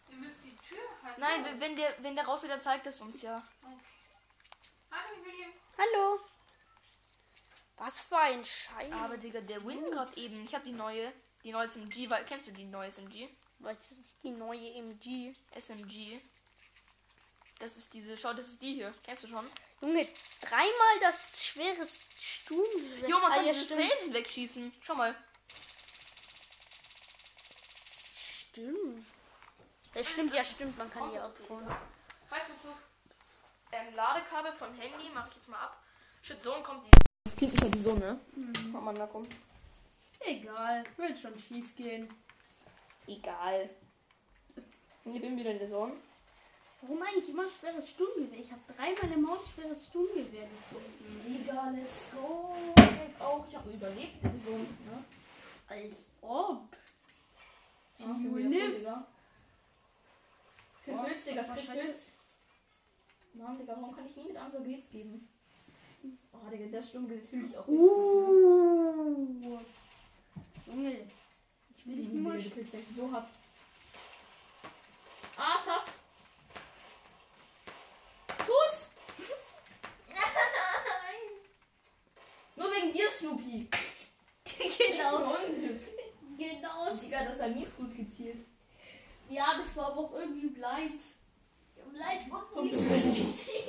Speaker 4: Ihr müsst die Tür halten.
Speaker 1: Nein, wenn- wenn der, wenn der raus wieder zeigt es uns ja.
Speaker 4: Hallo, ich will hier.
Speaker 2: Hallo. Was für ein Scheiß.
Speaker 1: Aber Digga, der Win gerade eben. Ich habe die neue, die neue SMG, weil kennst du die neue SMG?
Speaker 2: Was ist die neue MG?
Speaker 1: SMG. Das ist diese, schau, das ist die hier. Kennst du schon?
Speaker 2: Junge, dreimal das schwere Sturmgewehr.
Speaker 1: Jo, man
Speaker 2: Ah,
Speaker 1: kann
Speaker 2: ja,
Speaker 1: diese
Speaker 2: stimmt.
Speaker 1: Felsen wegschießen. Schau mal.
Speaker 2: Stimmt. Ja, stimmt, ja, stimmt. Man kann die auch holen.
Speaker 1: Heißumzug. Ähm, Ladekabel von Handy mache ich jetzt mal ab. Shit, Sohn kommt die. Das klingt nicht wie so, ne? Mhm. Mann, da kommt.
Speaker 2: Egal, wird schon schief gehen.
Speaker 1: Egal. Ich bin wieder der Sohn.
Speaker 2: Warum eigentlich immer schweres Sturmgewehr? Ich habe dreimal im Haus schweres Sturmgewehr gefunden.
Speaker 1: Egal, let's go. Ich auch, ich habe überlebt, der Sohn. Ne?
Speaker 2: Als ob.
Speaker 1: Ja,
Speaker 2: You live.
Speaker 1: Digga. Chris Hülz, Digga, Chris. Hülz. Mann, Digga, warum kann ich nie mit Answer geht's geben? Oh, Digga, das Sturmgewehr fühle ich auch.
Speaker 2: Uh. Junge, ich will dich nur.
Speaker 1: du denkst, so hart. Ah, Sass. Fuß. Nur wegen dir, Snoopy.
Speaker 2: Genau.
Speaker 1: Unglück.
Speaker 2: Genau.
Speaker 1: Mies gut gezielt.
Speaker 2: Ja, das war aber auch irgendwie blind. Blind
Speaker 1: Komm,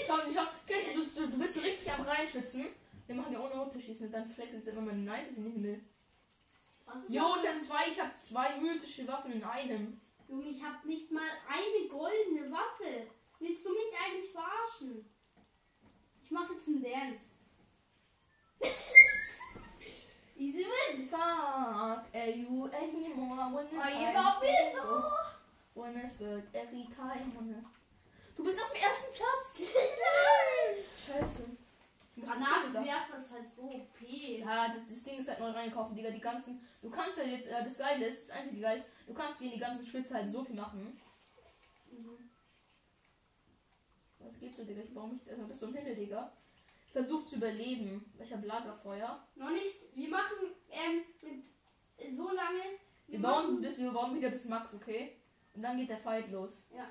Speaker 1: Schau, schau, kennst du, du, du bist so richtig am reinschützen. Wir machen ja ohne Unterschießen und dann fleckt jetzt immer meine Knife in den Himmel.
Speaker 2: Ist
Speaker 1: Jo, ich hab zwei, ich hab zwei mythische Waffen in einem.
Speaker 2: Junge, ich hab nicht mal eine goldene Waffe. Willst du mich eigentlich verarschen? Ich mach jetzt einen Dance. Easy win.
Speaker 1: Fuck, are you anymore when the
Speaker 2: Are you
Speaker 1: over? When I spurt every time Du bist auf dem ersten Platz. Scheiße.
Speaker 2: Granatenwerfer ist halt so OP.
Speaker 1: Ja, das, das Ding ist halt neu reingekauft. Digga, die ganzen. Du kannst halt jetzt. Äh, das Geile ist, das einzige Geile ist, du kannst gegen die ganzen Schlitze halt so viel machen.
Speaker 2: Mhm.
Speaker 1: Was geht so, Digga? Ich baue mich jetzt erstmal bis zum Himmel, Digga. Ich versuche zu überleben. Ich hab Lagerfeuer.
Speaker 2: Noch nicht. Wir machen ähm, mit, so lange.
Speaker 1: Wir bauen, bis, wir bauen wieder bis Max, okay? Und dann geht der Fight los.
Speaker 2: Ja.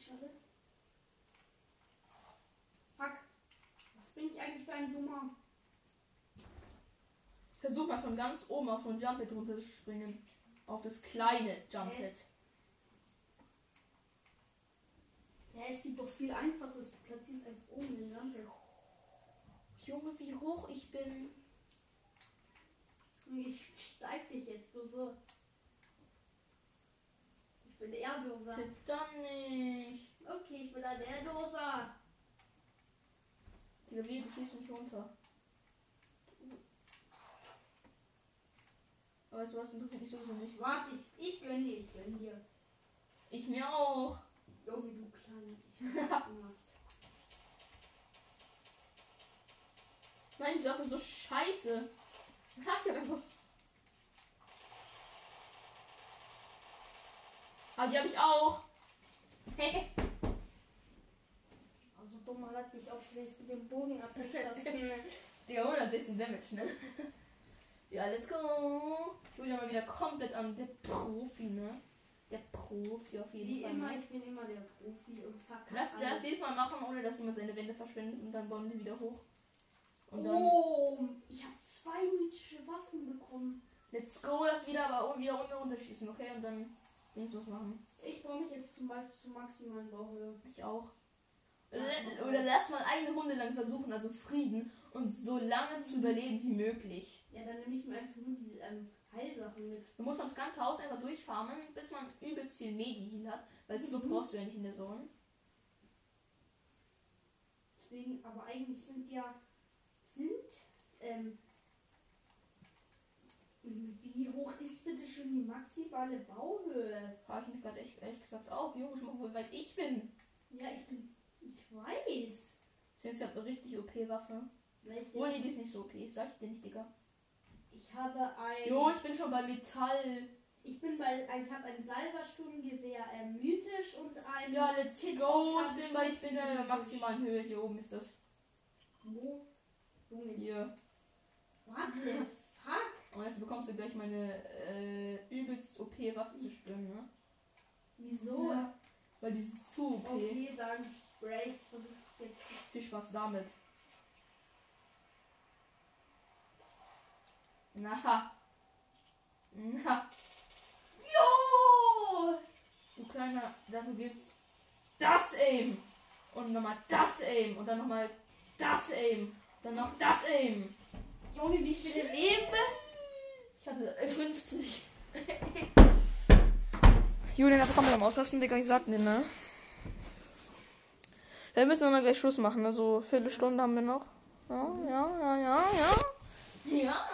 Speaker 2: Schade. Fuck. Was bin ich eigentlich für ein dummer?
Speaker 1: Ich versuche mal von ganz oben auf so ein Jumpet runter zu springen. Auf das kleine Jumpet.
Speaker 2: Ja, es gibt doch viel einfaches. Platzierst einfach oben den Lampe.
Speaker 1: Junge, wie hoch ich bin.
Speaker 2: Ich steig dich jetzt nur so. Ich bin der Erdoser.
Speaker 1: Dann nicht.
Speaker 2: Okay, ich bin ein Erdoser.
Speaker 1: Digga, wie, du schießt mich runter. Aber weißt du was, interessiert mich sowieso nicht.
Speaker 2: Warte, ich, ich gönn dir, ich gönn dir.
Speaker 1: Ich mir auch.
Speaker 2: Junge, du Kleine. Ich weiß, was du machst.
Speaker 1: Nein, die Sache ist so scheiße. Ich hab einfach. Aber die habe ich auch.
Speaker 2: Also dumm hat mich auch mit dem Bogen abgeschossen.
Speaker 1: Digga, 116 Damage, ne? Ja, let's go. Ja mal wieder komplett an der Profi, ne? Der Profi auf jeden
Speaker 2: Wie
Speaker 1: Fall.
Speaker 2: immer,
Speaker 1: ne?
Speaker 2: ich bin immer der Profi und verkacke
Speaker 1: Lass das
Speaker 2: alles.
Speaker 1: diesmal machen, ohne dass jemand seine Wände verschwendet und dann bauen wir wieder hoch. Und.
Speaker 2: Oh, ich habe zwei mythische Waffen bekommen.
Speaker 1: Let's go, das wieder, aber wieder ohne runterschießen, okay? Und dann Dings was machen.
Speaker 2: Ich baue mich jetzt zum Beispiel zur maximalen Bauhöhe.
Speaker 1: Ich auch. Oder, oder lass mal eine Runde lang versuchen, also Frieden, und so lange zu überleben wie möglich.
Speaker 2: Ja, dann nehme ich mir einfach nur diese ähm, Heilsachen mit.
Speaker 1: Du musst das ganze Haus einfach durchfarmen, bis man übelst viel Medi-Heal hat, weil so brauchst du ja nicht in der Zone.
Speaker 2: Deswegen, aber eigentlich sind ja, sind, ähm, wie hoch ist bitte schon die maximale Bauhöhe?
Speaker 1: Frage ich mich gerade echt, ehrlich gesagt auch, Junge, schon mal, wie weit ich bin.
Speaker 2: Ja, ich bin, ich weiß.
Speaker 1: Habe eine richtig OP-Waffe.
Speaker 2: Welche?
Speaker 1: Oh nee, die ist nicht so OP, sag ich dir nicht, Digga.
Speaker 2: Ich habe ein.
Speaker 1: Jo, ich bin schon bei Metall
Speaker 2: Ich bin bei, ich habe ein Salversturmgewehr äh, mythisch und ein.
Speaker 1: Ja, let's
Speaker 2: Kids
Speaker 1: go. Ich bin, bei, ich bin in der maximalen Höhe. Hier oben ist das.
Speaker 2: Wo? Junge,
Speaker 1: Hier.
Speaker 2: what the fuck?
Speaker 1: Und jetzt bekommst du gleich meine äh, übelst OP-Waffe zu spüren, ne?
Speaker 2: Wieso?
Speaker 1: Ja. Weil die ist zu OP.
Speaker 2: Okay, dann spray.
Speaker 1: Viel Spaß damit. Na. Na.
Speaker 2: Jo!
Speaker 1: Du kleiner, dafür gibt's das Aim. Und nochmal das Aim. Und dann nochmal das Aim. Dann noch das Aim.
Speaker 2: Junge, wie viele Leben?
Speaker 1: Ich hatte äh, 50. Julian, dafür kann man am Auslassen, Digga. Ich sag dir, ne? Wir müssen dann gleich Schluss machen. Also, Viertelstunde haben wir noch. Ja, ja, ja, ja, ja. Ja.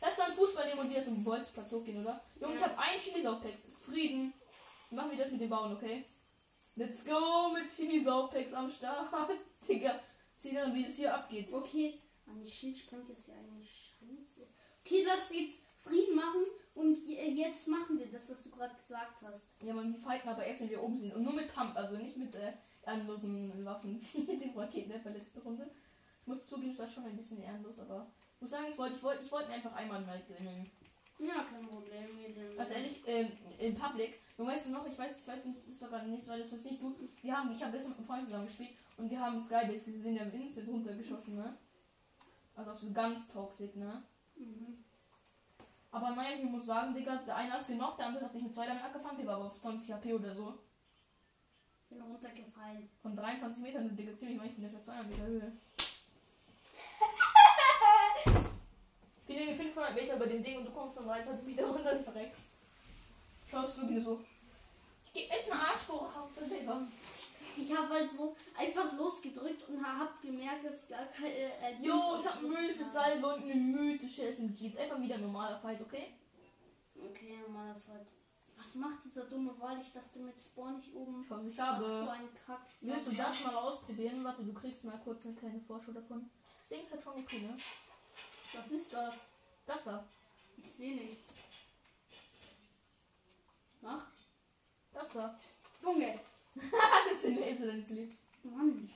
Speaker 1: Lass dann Fußball nehmen und wieder zum Bolzplatz hochgehen, oder? Junge, ich habe einen Chili-Saufpacks. Frieden. Machen wir das mit dem Bauen, okay? Let's go mit Chili-Saufpacks am Start. Digga, sieh dann, wie das hier abgeht.
Speaker 2: Okay, an die Schildsprung ist ja eigentlich scheiße. Okay, lass jetzt Frieden machen und je- jetzt machen wir das, was du gerade gesagt hast.
Speaker 1: Ja, man, wir fighten aber erst, wenn wir oben sind. Und nur mit Pump, also nicht mit äh, ehrenlosen Waffen wie dem Raketenwerfer letzte Runde. Ich muss zugeben, das war schon ein bisschen ehrenlos, aber muss sagen, ich wollte ich wollte, ich wollte einfach einmal mal gewinnen.
Speaker 2: Ja, kein Problem.
Speaker 1: Ganz ehrlich, ähm, in Public, du weißt noch, ich weiß, ich weiß nicht, das war gerade nicht, weil das weiß nicht gut. Wir haben, ich habe gestern mit einem Freund zusammen gespielt und wir haben Skybase gesehen, der haben Instant runtergeschossen, ne? Also auf so ganz toxic, ne?
Speaker 2: Mhm.
Speaker 1: Aber nein, ich muss sagen, Digga, der eine ist genockt, der andere hat sich mit zwei damit angefangen, der war aber auf 20 HP oder so.
Speaker 2: Bin runtergefallen.
Speaker 1: Von 23 Metern, du Digga, ziemlich weit, ich bin auf 200 Meter Höhe. Ich bin irgendwie 500 Meter über dem Ding und du kommst von 23 Meter runter und verreckst. Schaust du wieder so. Ich geb jetzt eine Arschbohre, hau zu selber.
Speaker 2: Ich habe halt so einfach losgedrückt und hab gemerkt, dass gar keine. Äh,
Speaker 1: Jo,
Speaker 2: Dings
Speaker 1: ich hab ein
Speaker 2: ausgerüstet
Speaker 1: mythisches
Speaker 2: habe.
Speaker 1: Salbe und eine mythische SMG. Ist einfach wieder ein normaler Fight, okay?
Speaker 2: Okay, normaler Fall. Was macht dieser dumme Wal? Ich dachte, mit Spawn ich oben.
Speaker 1: Ich hoffe, ich
Speaker 2: Was so
Speaker 1: habe.
Speaker 2: ein Kack.
Speaker 1: Willst du das mal ausprobieren? Warte, du kriegst mal kurz eine kleine Vorschau davon. Das Ding ist halt schon okay, ne?
Speaker 2: Was ist das?
Speaker 1: Das da.
Speaker 2: Ich sehe nichts. Mach.
Speaker 1: Das da.
Speaker 2: Junge.
Speaker 1: das ist der Laser deines Lebens.
Speaker 2: Mann.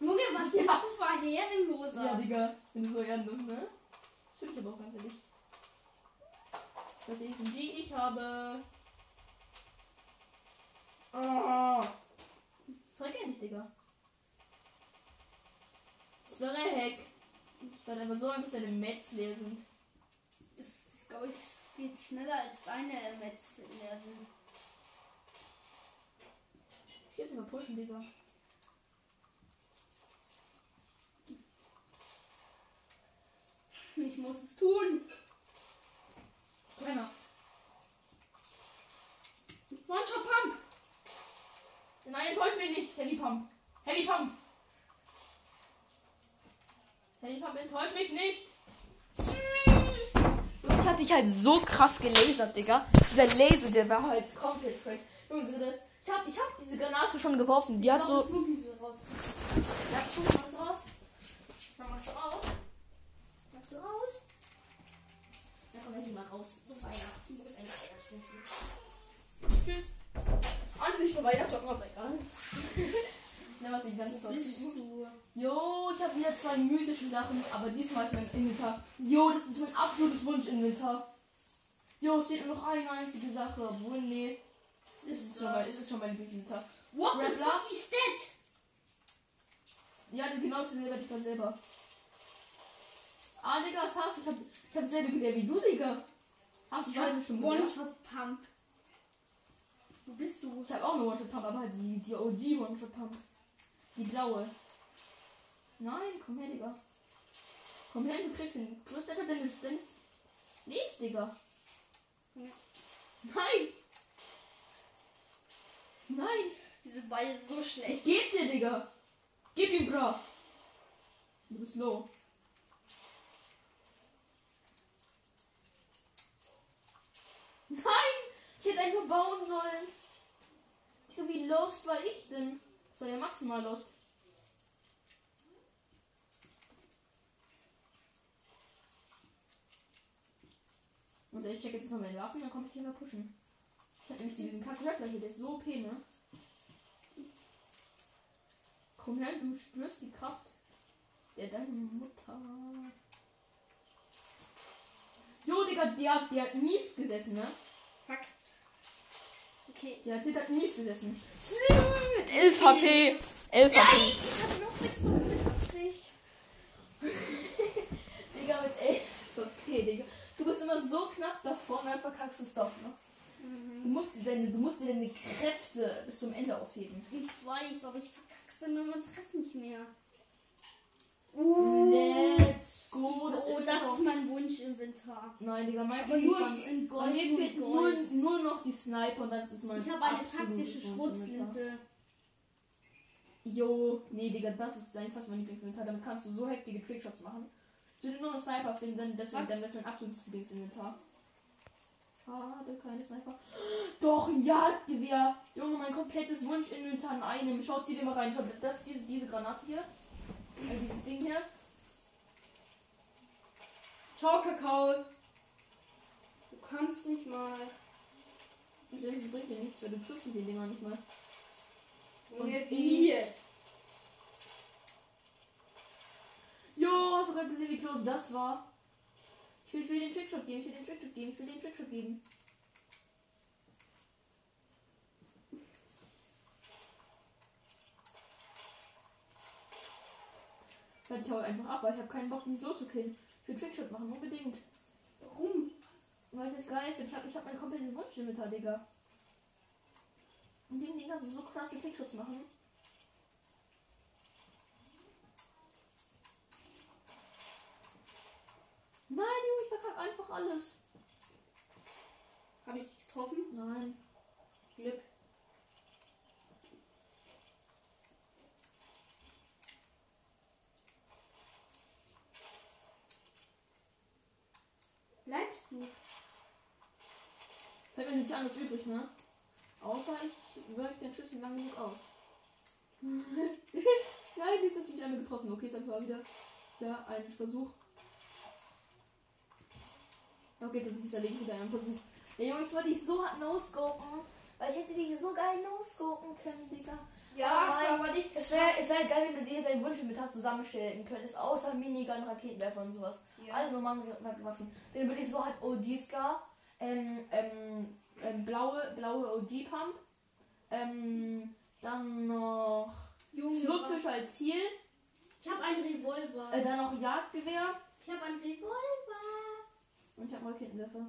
Speaker 2: Junge, was bist
Speaker 1: Ja.
Speaker 2: du für ein Ehrenloser?
Speaker 1: Ja, Digga, ich bin so ehrenlos, ne? Das finde ich aber auch ganz ehrlich. Das SMG, ich habe. Oh. Verrecke nicht, Digga. Das wäre Heck. Ich werde einfach so lange, bis deine Mets leer sind.
Speaker 2: Das glaube ich, das geht schneller als deine Mets leer sind.
Speaker 1: Ich jetzt immer pushen, Digga.
Speaker 2: Ich muss es tun.
Speaker 1: Keiner.
Speaker 2: One-Shot Pump.
Speaker 1: Nein, enttäusch mich nicht. Heavy Pump. Enttäusch mich nicht. Und ich hatte dich halt so krass gelasert, Digga. Dieser Laser, der war halt komplett crack. Junge, so das. Ich hab, ich hab diese Granate schon geworfen. Die hat so.
Speaker 2: Snoopy so raus.
Speaker 1: Ja, tu, machst du raus? Dann machst du raus. Machst du raus? Dann komm ich mal raus. So Weihnachten. Du bist ein Weihnachtslicht. Tschüss. Und nicht vorbei, das zocken wir egal. Macht den ganz
Speaker 2: du?
Speaker 1: Jo, ich habe wieder zwei mythische Sachen, aber diesmal ist mein Inventar. Jo, das ist mein absolutes Wunsch-Inventar. Jo, es steht nur noch eine einzige Sache. Obwohl, nee. Es ist, schon mein, es ist schon mein Lieblingsinventar.
Speaker 2: What the
Speaker 1: Red
Speaker 2: fuck is that?
Speaker 1: Ja, die genau dasselbe ich gerade selber. Ah, Digga, was hast du? Ich hab, ich hab dasselbe Gewehr wie du, Digga. Hast du
Speaker 2: Ich hab
Speaker 1: bestimmt Gewehr?
Speaker 2: One-Shot Pump. Wo bist du?
Speaker 1: Ich habe auch eine One-Shot-Pump, aber halt die, die OG One-Shot-Pump. Die blaue. Nein, komm her, Digga. Komm her, du kriegst den größten deines, deines Lebens, Digga.
Speaker 2: Ja.
Speaker 1: Nein! Nein!
Speaker 2: Diese Beine so
Speaker 1: Ich
Speaker 2: schlecht.
Speaker 1: geb dir, Digga! Gib ihm, bro! Du bist low. Nein! Ich hätte einfach bauen sollen. Digga, wie lost war ich denn? Das war ja maximal lost. Und ich check jetzt mal meine Waffen, dann komme ich hier mal pushen. Ich hab nämlich diesen kack Grappler hier, der ist so OP, ne? Komm her, du spürst die Kraft der deine Mutter. Jo, Digga, der, der hat mies gesessen, ne?
Speaker 2: Fuck. Okay.
Speaker 1: Der hat, mies gesessen. 11 HP. 11 HP.
Speaker 2: Ich habe noch mit 85.
Speaker 1: Digga, mit 11 HP, Digga. Du bist immer so knapp davor und dann verkackst du es doch, ne? Du musst, dir deine, du musst dir deine Kräfte bis zum Ende aufheben.
Speaker 2: Ich weiß, aber ich verkack's immer mein Treffen nicht mehr.
Speaker 1: Let's go. Das
Speaker 2: oh, das ist mein Wunsch-Inventar.
Speaker 1: Nein, Digga, meins ist
Speaker 2: nur in
Speaker 1: Bei
Speaker 2: Gold.
Speaker 1: mir
Speaker 2: Nur
Speaker 1: fehlt nur, nur noch die Sniper und dann ist es mein
Speaker 2: Ich habe eine taktische. Schrotflinte.
Speaker 1: Jo, nee, Digga, das ist fast mein Lieblingsinventar. Damit kannst du so heftige Trickshots machen. Ich würde nur einen Sniper finden, dann das wäre dann wär's mein absolutes Lieblingsinventar. Schade, keine Sniper. Doch, ein Jagdgewehr. Junge, mein komplettes Wunschinventar in einem. Schaut sie dir mal rein. Schaut, das ist diese, diese Granate hier. Äh, dieses Ding hier.
Speaker 2: Ciao, Kakao. Du kannst mich mal.
Speaker 1: Das bringt dir nichts, weil du triffst den Dinger nicht mal.
Speaker 2: Junge,
Speaker 1: wie? Jo, hast du gerade gesehen, wie close das war? Ich will, will den Trickshot geben, ich will den Trickshot geben, ich will den Trickshot geben. Weil ich hau einfach ab, weil ich habe keinen Bock, ihn so zu killen. Ich will Trickshot machen, unbedingt.
Speaker 2: Warum?
Speaker 1: Weil ich das geil finde. Ich habe ich hab mein komplettes Wunschinventar, Digga. Und dem Ding kannst du so krasse Trickshots machen. Nein, Junge, ich verkack einfach alles.
Speaker 2: Habe ich dich getroffen?
Speaker 1: Nein.
Speaker 2: Glück. Bleibst du?
Speaker 1: Habe ja nichts anderes übrig, ne? Außer ich wirf den Schüssel lang genug aus. Nein, jetzt du mich einmal getroffen. Okay, jetzt habe ich wieder ja, einen Versuch. Okay, jetzt ist erledigt mit einem Versuch. Ja, Junge, ich wollte dich so hart no-scopen. Weil ich hätte dich so geil no-scopen können, Digga.
Speaker 2: Ja,
Speaker 1: Oh
Speaker 2: aber nicht
Speaker 1: Es wäre es wär geil, wenn du dir deinen Wunsch mit zusammenstellen könntest. Außer Minigun, Raketenwerfer und sowas. Alle normalen Waffen. Dann würde ich so halt OG-Scar, ähm, ähm, ähm, blaue, blaue OG-Pump, ähm, dann noch
Speaker 2: Junge,
Speaker 1: Schlupffisch als Ziel,
Speaker 2: Ich habe einen Revolver.
Speaker 1: äh, dann noch Jagdgewehr
Speaker 2: ich habe einen Revolver.
Speaker 1: und ich habe Raketenwerfer.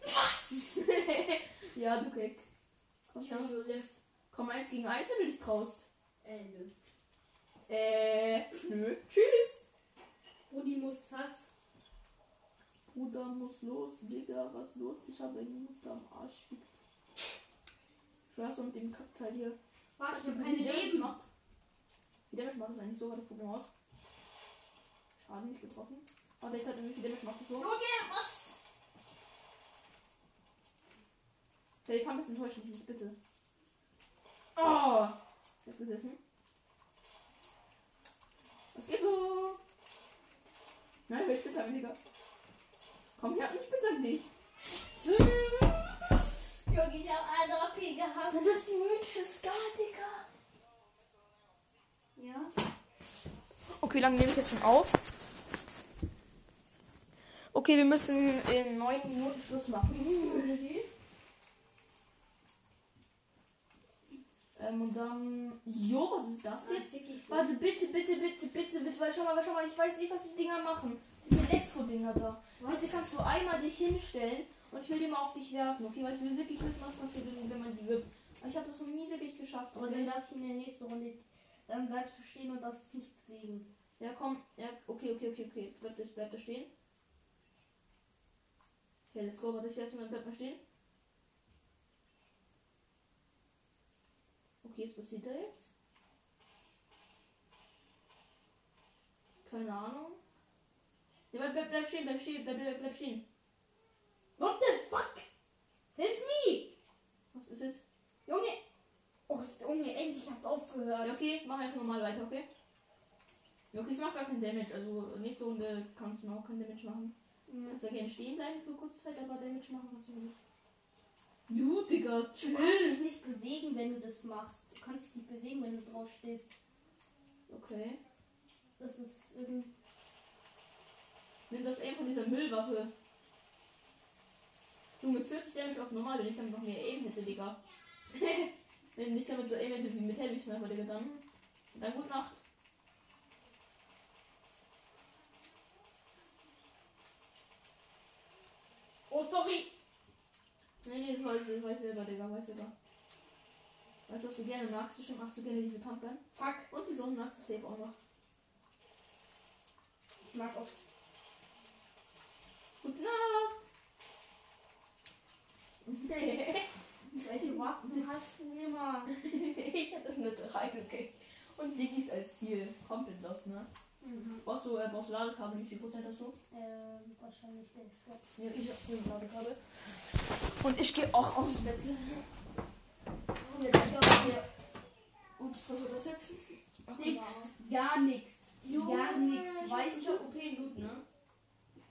Speaker 1: Was? ja, du Keck. Komm
Speaker 2: Ich habe.
Speaker 1: Komm eins gegen eins, wenn du dich traust.
Speaker 2: Äh, nö.
Speaker 1: Äh, nö. Tschüss.
Speaker 2: Rudi muss Sass.
Speaker 1: Bruder muss los, Digga, was los? Ich habe eine Mutter am Arsch. Ich weiß mit dem Kackteil hier.
Speaker 2: Warte, ich habe
Speaker 1: Wie
Speaker 2: keine Leben.
Speaker 1: macht. Wie der macht das eigentlich so, warte, gucken wir aus. Schaden nicht getroffen. Aber jetzt hat er wie der macht das so.
Speaker 2: Junge, was?
Speaker 1: Der Pump mich nicht, bitte. Oh! Ich hab gesessen. Was geht so? Nein, ich will Spitzhacken, Digga. Komm her, ich spitzhack dich. So.
Speaker 2: Junge, ich habe eine OP gehabt.
Speaker 1: Das ist die mythische Scar, Digga.
Speaker 2: Ja.
Speaker 1: Okay, lange nehme ich jetzt schon auf. Okay, wir müssen in neun Minuten Schluss machen. Ähm, und dann. Jo, was ist das jetzt? Warte, bitte, bitte, bitte, bitte, bitte, weil schau mal, schau mal, ich weiß nicht, was die Dinger machen. Diese Elektro-Dinger da. Bitte kannst du einmal dich hinstellen und ich will die mal auf dich werfen, okay? Weil ich will wirklich wissen, was passiert, wenn man die wirft. Ich habe das noch nie wirklich geschafft.
Speaker 2: Und dann darf ich in der nächsten Runde. Dann bleibst du stehen und darfst nicht bewegen.
Speaker 1: Ja, komm. Ja, okay, okay, okay, okay. Bleib, da- bleib da stehen. Okay, let's go. Warte, ich werde mal bleib mal stehen. Okay, was passiert da jetzt? Keine Ahnung. Ja, bleib, bleib, stehen, bleib stehen, bleib, bleib, bleib stehen.
Speaker 2: What the fuck? Hilf me!
Speaker 1: Was ist jetzt?
Speaker 2: Junge! Oh, Junge, endlich hat's aufgehört.
Speaker 1: Ja, okay, mach einfach normal weiter, okay? Ja, okay, es macht gar keinen Damage. Also nächste Runde kannst du noch keinen Damage machen. Kannst du gerne stehen bleiben für kurze Zeit, aber Damage machen kannst du nicht. Jo, Digga,
Speaker 2: Du kannst
Speaker 1: chill.
Speaker 2: dich nicht bewegen, wenn du das machst. Du kannst dich nicht bewegen, wenn du drauf stehst.
Speaker 1: Okay.
Speaker 2: Das ist irgendwie.
Speaker 1: Nimm das Aim von dieser Müllwaffe. Junge, 40 Damage auf normal, wenn ich damit noch mehr Aim hätte, Digga. wenn ich damit so Aim hätte wie mit Heavy Sniper, Digga, dann. Dann gute Nacht. Oh, sorry! Nee, nee, das weiß ich, weiß selber, Digga, weiß selber. Weißt du, was du gerne magst? Du magst du gerne diese Pumpgun?
Speaker 2: Fuck.
Speaker 1: Und die Sonne magst du safe auch noch.
Speaker 2: Ich mag oft.
Speaker 1: Gute Nacht!
Speaker 2: Welche Waffen hast du immer?
Speaker 1: ich hatte eine 3 gekriegt. Und Diggis als Ziel. Komplett los, ne?
Speaker 2: Mhm.
Speaker 1: Brauchst du, äh, brauchst du Ladekabel? Wie viel Prozent hast du?
Speaker 2: Ähm, wahrscheinlich Hälfte.
Speaker 1: Ja, ich hab ein Ladekabel. Und ich gehe auch aufs Bett. Und jetzt hier. Ups, was war das jetzt? Ach,
Speaker 2: Nix. Gar nix.
Speaker 1: Junge,
Speaker 2: Gar nix.
Speaker 1: hab OP-Loot, ne?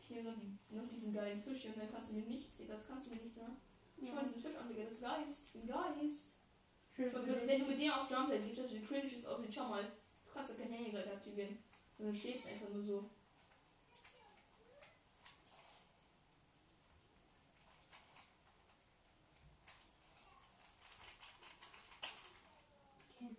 Speaker 1: Ich nehme noch, die- noch diesen geilen Fisch und dann kannst du mir nichts, das kannst du mir nichts sagen. Schau mal diesen Fisch an, Digga, das ist Geist. Ich bin Geist.
Speaker 2: Schön
Speaker 1: wenn, wenn du mit dem auf Jump siehst, dass du cringe ist aussieht, schau mal. Du kannst ja kein Handy gleich aktivieren. Sondern du schläfst einfach nur so.
Speaker 2: Okay.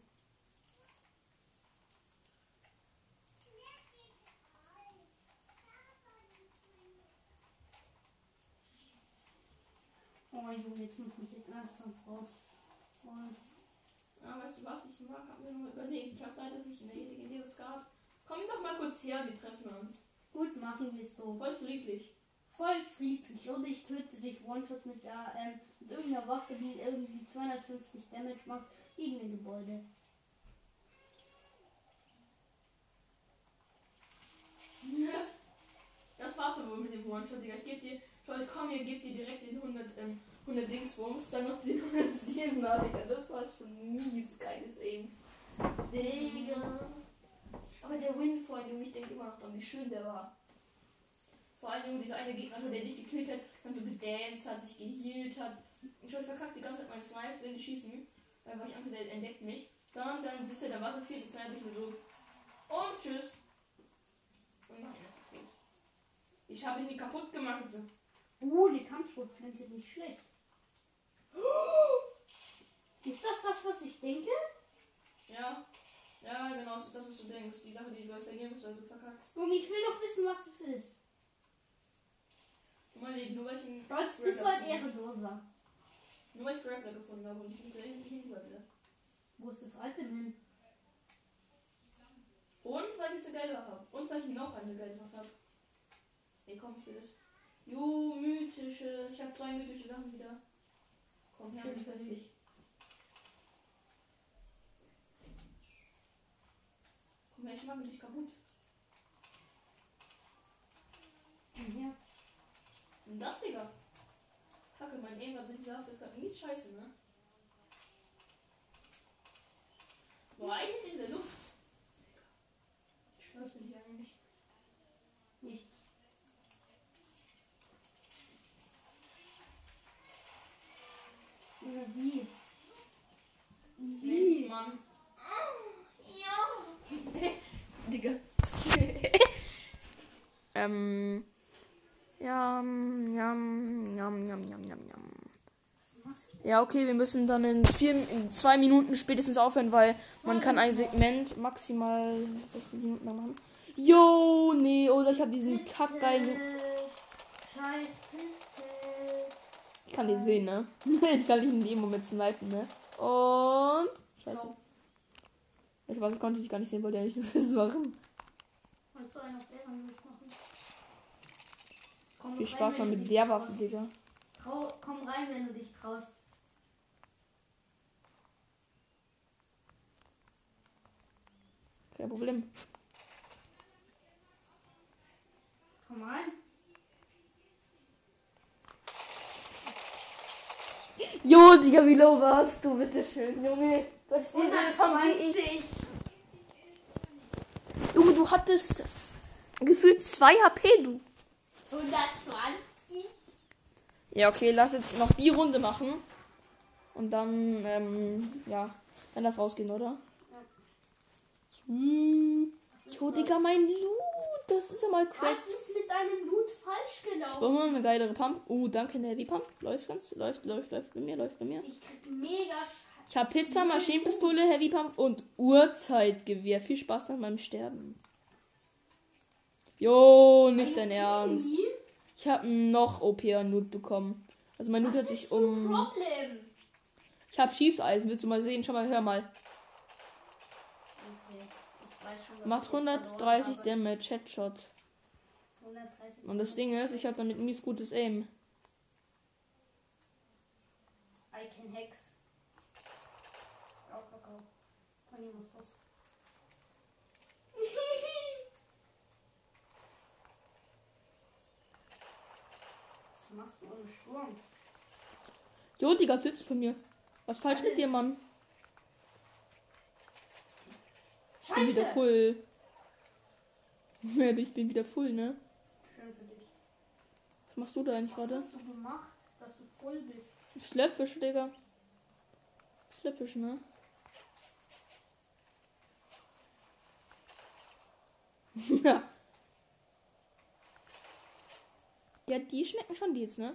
Speaker 2: Oh Junge, jetzt muss ich jetzt ernsthaft raus. Oh.
Speaker 1: Ja, weißt du was, ich mag, hab mir mal überlegt. Ich hab da, dass ich in der legendäres gab. Komm doch mal kurz her, wir treffen uns.
Speaker 2: Gut, machen wir es so.
Speaker 1: Voll friedlich.
Speaker 2: Voll friedlich und ich töte dich One-Shot mit, der, ähm, mit irgendeiner Waffe, die irgendwie 250 Damage macht gegen ein Gebäude.
Speaker 1: Das war's aber mit dem One-Shot, Digga. Ich geb dir, ich komm hier, geb dir direkt den 100, ähm, 100 Dingsbums, dann noch den 107 na, Digga. Das war schon mies geiles Aim. Digga. Aber der Win Junge, ich denke immer noch dran, wie schön der war. Vor allem, dieser eine Gegner, schon, der dich gekillt hat, dann so gedanced hat, sich gehealt hat. Ich schon verkackt die ganze Zeit meine Smiles, will nicht schießen, weil ich Angst, der entdeckt mich. Dann, dann sitzt er da, was erzählt und zeigt mich nur so. Und tschüss. Und nein. Ich habe ihn nie kaputt gemacht.
Speaker 2: Uh, die Kampfsportflinte nicht schlecht. Ist das das, was ich denke?
Speaker 1: Ja. Ja, genau, das ist das, was du denkst. Die Sache, die du halt verlieren musst, weil du verkackst.
Speaker 2: Und ich will noch wissen, was es ist.
Speaker 1: Weil ich, nur weil ich einen
Speaker 2: Stolz bist du halt ehrenloser.
Speaker 1: Nur weil ich Grappler gefunden habe und ich bin nicht hinwollte.
Speaker 2: Wo ist das Item hin?
Speaker 1: Und weil ich jetzt eine geile Waffe habe. Und weil ich noch eine geile Waffe habe. Nee, komm, ich will das. Jo, mythische. Ich habe zwei mythische Sachen wieder. Komm her, ich weiß nicht. Komm her, ich kaputt.
Speaker 2: Ja.
Speaker 1: Und das, Digga. Kacke, mein Aim mit dieser Waffe ist gerade mies scheiße, ne? Boah, eigentlich in der Luft. Digga. Was bin ich eigentlich?
Speaker 2: Nichts. Oder wie?
Speaker 1: Snake, Mann. Ja. Digga. ähm. Jam, jam, jam, jam, jam.
Speaker 2: Was machst
Speaker 1: Ja, okay, wir müssen dann in, vier, in zwei Minuten spätestens aufhören, weil man kann ein Segment maximal 60 Minuten lang machen. Jo, nee, oder ich habe diesen kackgeilen.
Speaker 2: Scheiß Pistol.
Speaker 1: Ich kann die sehen, ne? ich kann dich in dem Moment snipen, ne? Und. Scheiße. Ich weiß, ich konnte dich gar nicht sehen, wollte ja nicht
Speaker 2: auf der Hand machen? Komm
Speaker 1: Viel
Speaker 2: rein,
Speaker 1: Spaß
Speaker 2: wenn
Speaker 1: noch mit der. Waffe, Digga.
Speaker 2: Trau, komm rein, wenn du dich traust.
Speaker 1: Kein Problem.
Speaker 2: Komm rein.
Speaker 1: Jo, Digga, wie low warst du? Bitteschön, Junge. Du hast diese Erfahrung wie ich.
Speaker 2: 120.
Speaker 1: Junge, du hattest gefühlt 2 HP, du.
Speaker 2: 120.
Speaker 1: Ja, okay, lass jetzt noch die Runde machen. Und dann, ähm, ja, dann lass rausgehen, oder? Hm. Jo, Digga, mein Loot. Das ist ja mal crack.
Speaker 2: Was ist mit deinem Loot falsch
Speaker 1: Ich
Speaker 2: gelaufen?
Speaker 1: brauche nur eine geilere Pump. Uh, danke, eine Heavy Pump. Läuft ganz, läuft, läuft, läuft bei mir, läuft bei mir.
Speaker 2: Ich krieg mega Scheiße.
Speaker 1: Ich habe Pizza, Maschinenpistole, Heavy Pump und Uhrzeitgewehr. Viel Spaß nach meinem Sterben. Jo, nicht dein Ernst. Ich habe noch OP an Loot bekommen. Also mein
Speaker 2: Was
Speaker 1: hat sich um.
Speaker 2: Problem?
Speaker 1: Ich habe Schießeisen. Willst du mal sehen? Schau mal, hör mal.
Speaker 2: Okay. Schon,
Speaker 1: Macht
Speaker 2: ich verloren
Speaker 1: 130
Speaker 2: habe.
Speaker 1: Damage, Headshot.
Speaker 2: 130
Speaker 1: Und das Ding ist, ich habe damit mies gutes Aim.
Speaker 2: I can hex. Auch Kakao. Conny muss raus. Was machst du ohne Sturm?
Speaker 1: Jo, Digga, sitzt von mir. Was falsch mit dir, Mann? Ich bin wieder
Speaker 2: Scheiße!
Speaker 1: voll. Ich bin wieder voll, ne?
Speaker 2: Schön für dich.
Speaker 1: Was machst du da eigentlich
Speaker 2: Was
Speaker 1: gerade?
Speaker 2: hast du gemacht, dass du voll bist?
Speaker 1: Slapfish, Digga. Slapfish, ne? Ja. Ja, die schmecken schon die jetzt, ne?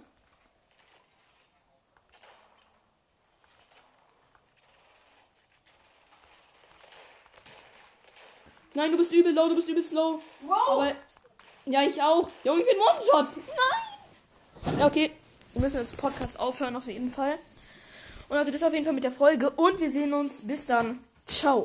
Speaker 1: Nein, du bist übel low, du bist übel slow.
Speaker 2: Wow!
Speaker 1: Aber. Ja, ich auch. Junge, ich bin One-Shot. Nein! Ja, okay. Wir müssen jetzt Podcast aufhören, auf jeden Fall. Und also das auf jeden Fall mit der Folge. Und wir sehen uns. Bis dann. Ciao.